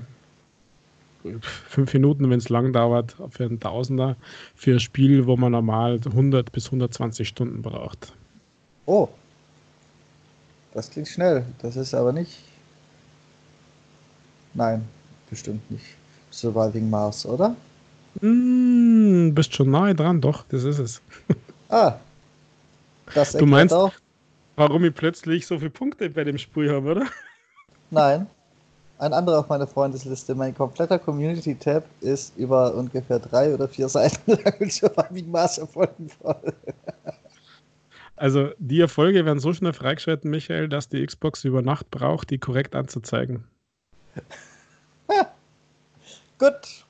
fünf Minuten, wenn es lang dauert, für einen Tausender, für ein Spiel, wo man normal 100 bis 120 Stunden braucht. Oh, das klingt schnell. Das ist aber nicht. Nein, bestimmt nicht. Surviving Mars, oder? Mm, bist schon nahe dran, doch, das ist es. Ah, das du meinst auch, warum ich plötzlich so viele Punkte bei dem Spiel habe, oder? Nein. Ein anderer auf meiner Freundesliste, mein kompletter Community-Tab ist über ungefähr drei oder vier Seiten lang mit Surviving Mars Erfolgen voll. Also die Erfolge werden so schnell freigeschalten, Michael, dass die Xbox über Nacht braucht, die korrekt anzuzeigen. Gut.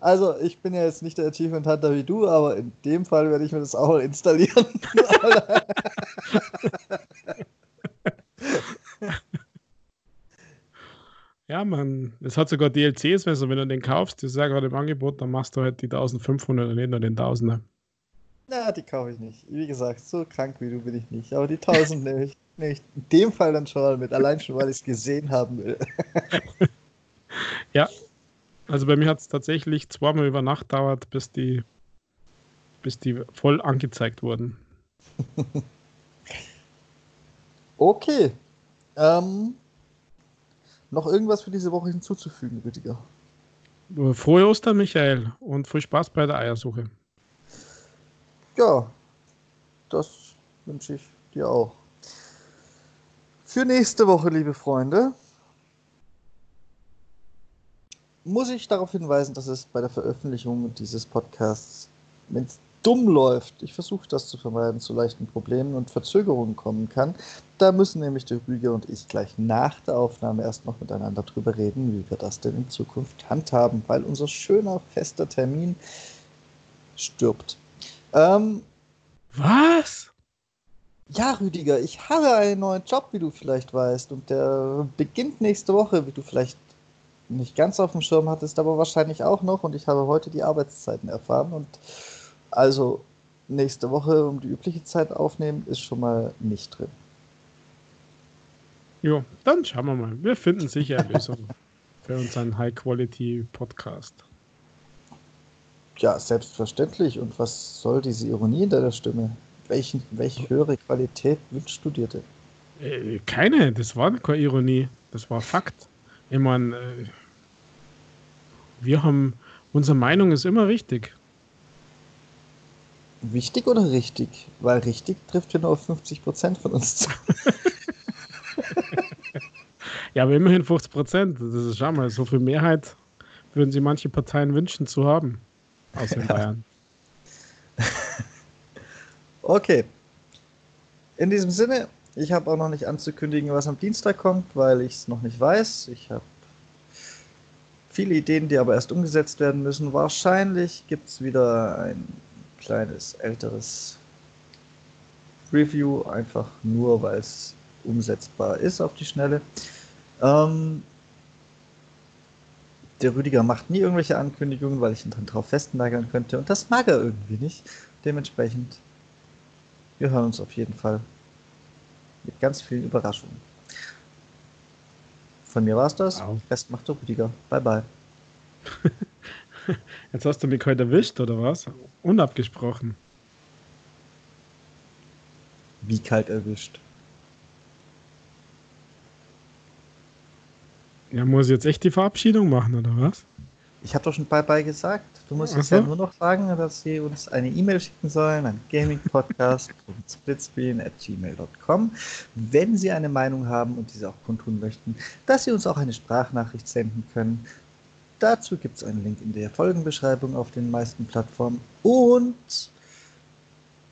Also ich bin ja jetzt nicht der Achievement Hunter wie du, aber in dem Fall werde ich mir das auch installieren. ja, man, es hat sogar DLCs, also wenn du den kaufst, das ist ja gerade im Angebot, dann machst du halt die 1500 und nicht nur den 1000er. Na, die kaufe ich nicht. Wie gesagt, so krank wie du bin ich nicht. Aber die 1000 nehme ich nicht. In dem Fall dann schon mit, allein schon, weil ich es gesehen haben will. ja, also bei mir hat es tatsächlich zweimal über Nacht dauert, bis die, bis die voll angezeigt wurden. okay. Ähm, noch irgendwas für diese Woche hinzuzufügen, Rüdiger? Frohe Ostern, Michael, und viel Spaß bei der Eiersuche. Ja, das wünsche ich dir auch. Für nächste Woche, liebe Freunde, muss ich darauf hinweisen, dass es bei der Veröffentlichung dieses Podcasts, wenn es dumm läuft, ich versuche das zu vermeiden, zu leichten Problemen und Verzögerungen kommen kann. Da müssen nämlich der Rüger und ich gleich nach der Aufnahme erst noch miteinander drüber reden, wie wir das denn in Zukunft handhaben, weil unser schöner, fester Termin stirbt. Ähm, Was? Ja, Rüdiger, ich habe einen neuen Job, wie du vielleicht weißt, und der beginnt nächste Woche, wie du vielleicht nicht ganz auf dem Schirm hattest, aber wahrscheinlich auch noch. Und ich habe heute die Arbeitszeiten erfahren. Und also nächste Woche um die übliche Zeit aufnehmen, ist schon mal nicht drin. Jo, dann schauen wir mal. Wir finden sicher eine Lösung für unseren High-Quality-Podcast. Ja, selbstverständlich. Und was soll diese Ironie in deiner Stimme? Welchen, welche höhere Qualität wünschst du dir denn? Äh, keine, das war keine Ironie. Das war Fakt. Ich meine, äh, wir haben, unsere Meinung ist immer richtig. Wichtig oder richtig? Weil richtig trifft ja nur auf 50% von uns zu. ja, aber immerhin 50%. Das ist, schau mal, so viel Mehrheit würden sich manche Parteien wünschen zu haben. Aus den Bayern. okay. In diesem Sinne, ich habe auch noch nicht anzukündigen, was am Dienstag kommt, weil ich es noch nicht weiß. Ich habe viele Ideen, die aber erst umgesetzt werden müssen. Wahrscheinlich gibt es wieder ein kleines, älteres Review, einfach nur, weil es umsetzbar ist auf die Schnelle. Ähm, der Rüdiger macht nie irgendwelche Ankündigungen, weil ich ihn dann drauf festnageln könnte. Und das mag er irgendwie nicht. Dementsprechend, wir hören uns auf jeden Fall mit ganz vielen Überraschungen. Von mir war es das. Wow. Rest macht der Rüdiger. Bye, bye. Jetzt hast du mich heute erwischt, oder was? Unabgesprochen. Wie kalt erwischt? Ja, muss ich jetzt echt die Verabschiedung machen, oder was? Ich habe doch schon Bye-Bye gesagt. Du musst jetzt so. ja nur noch sagen, dass sie uns eine E-Mail schicken sollen an gamingpodcast.splitscreen.gmail.com, wenn sie eine Meinung haben und diese auch kundtun möchten, dass sie uns auch eine Sprachnachricht senden können. Dazu gibt es einen Link in der Folgenbeschreibung auf den meisten Plattformen und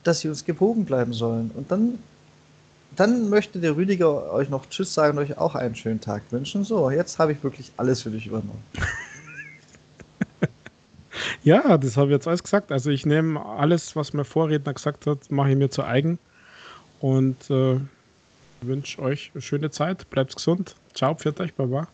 dass sie uns gebogen bleiben sollen. Und dann dann möchte der Rüdiger euch noch Tschüss sagen und euch auch einen schönen Tag wünschen. So, jetzt habe ich wirklich alles für dich übernommen. ja, das habe ich jetzt alles gesagt. Also ich nehme alles, was mein Vorredner gesagt hat, mache ich mir zu eigen und äh, wünsche euch eine schöne Zeit. Bleibt gesund. Ciao, pfiat euch, Baba.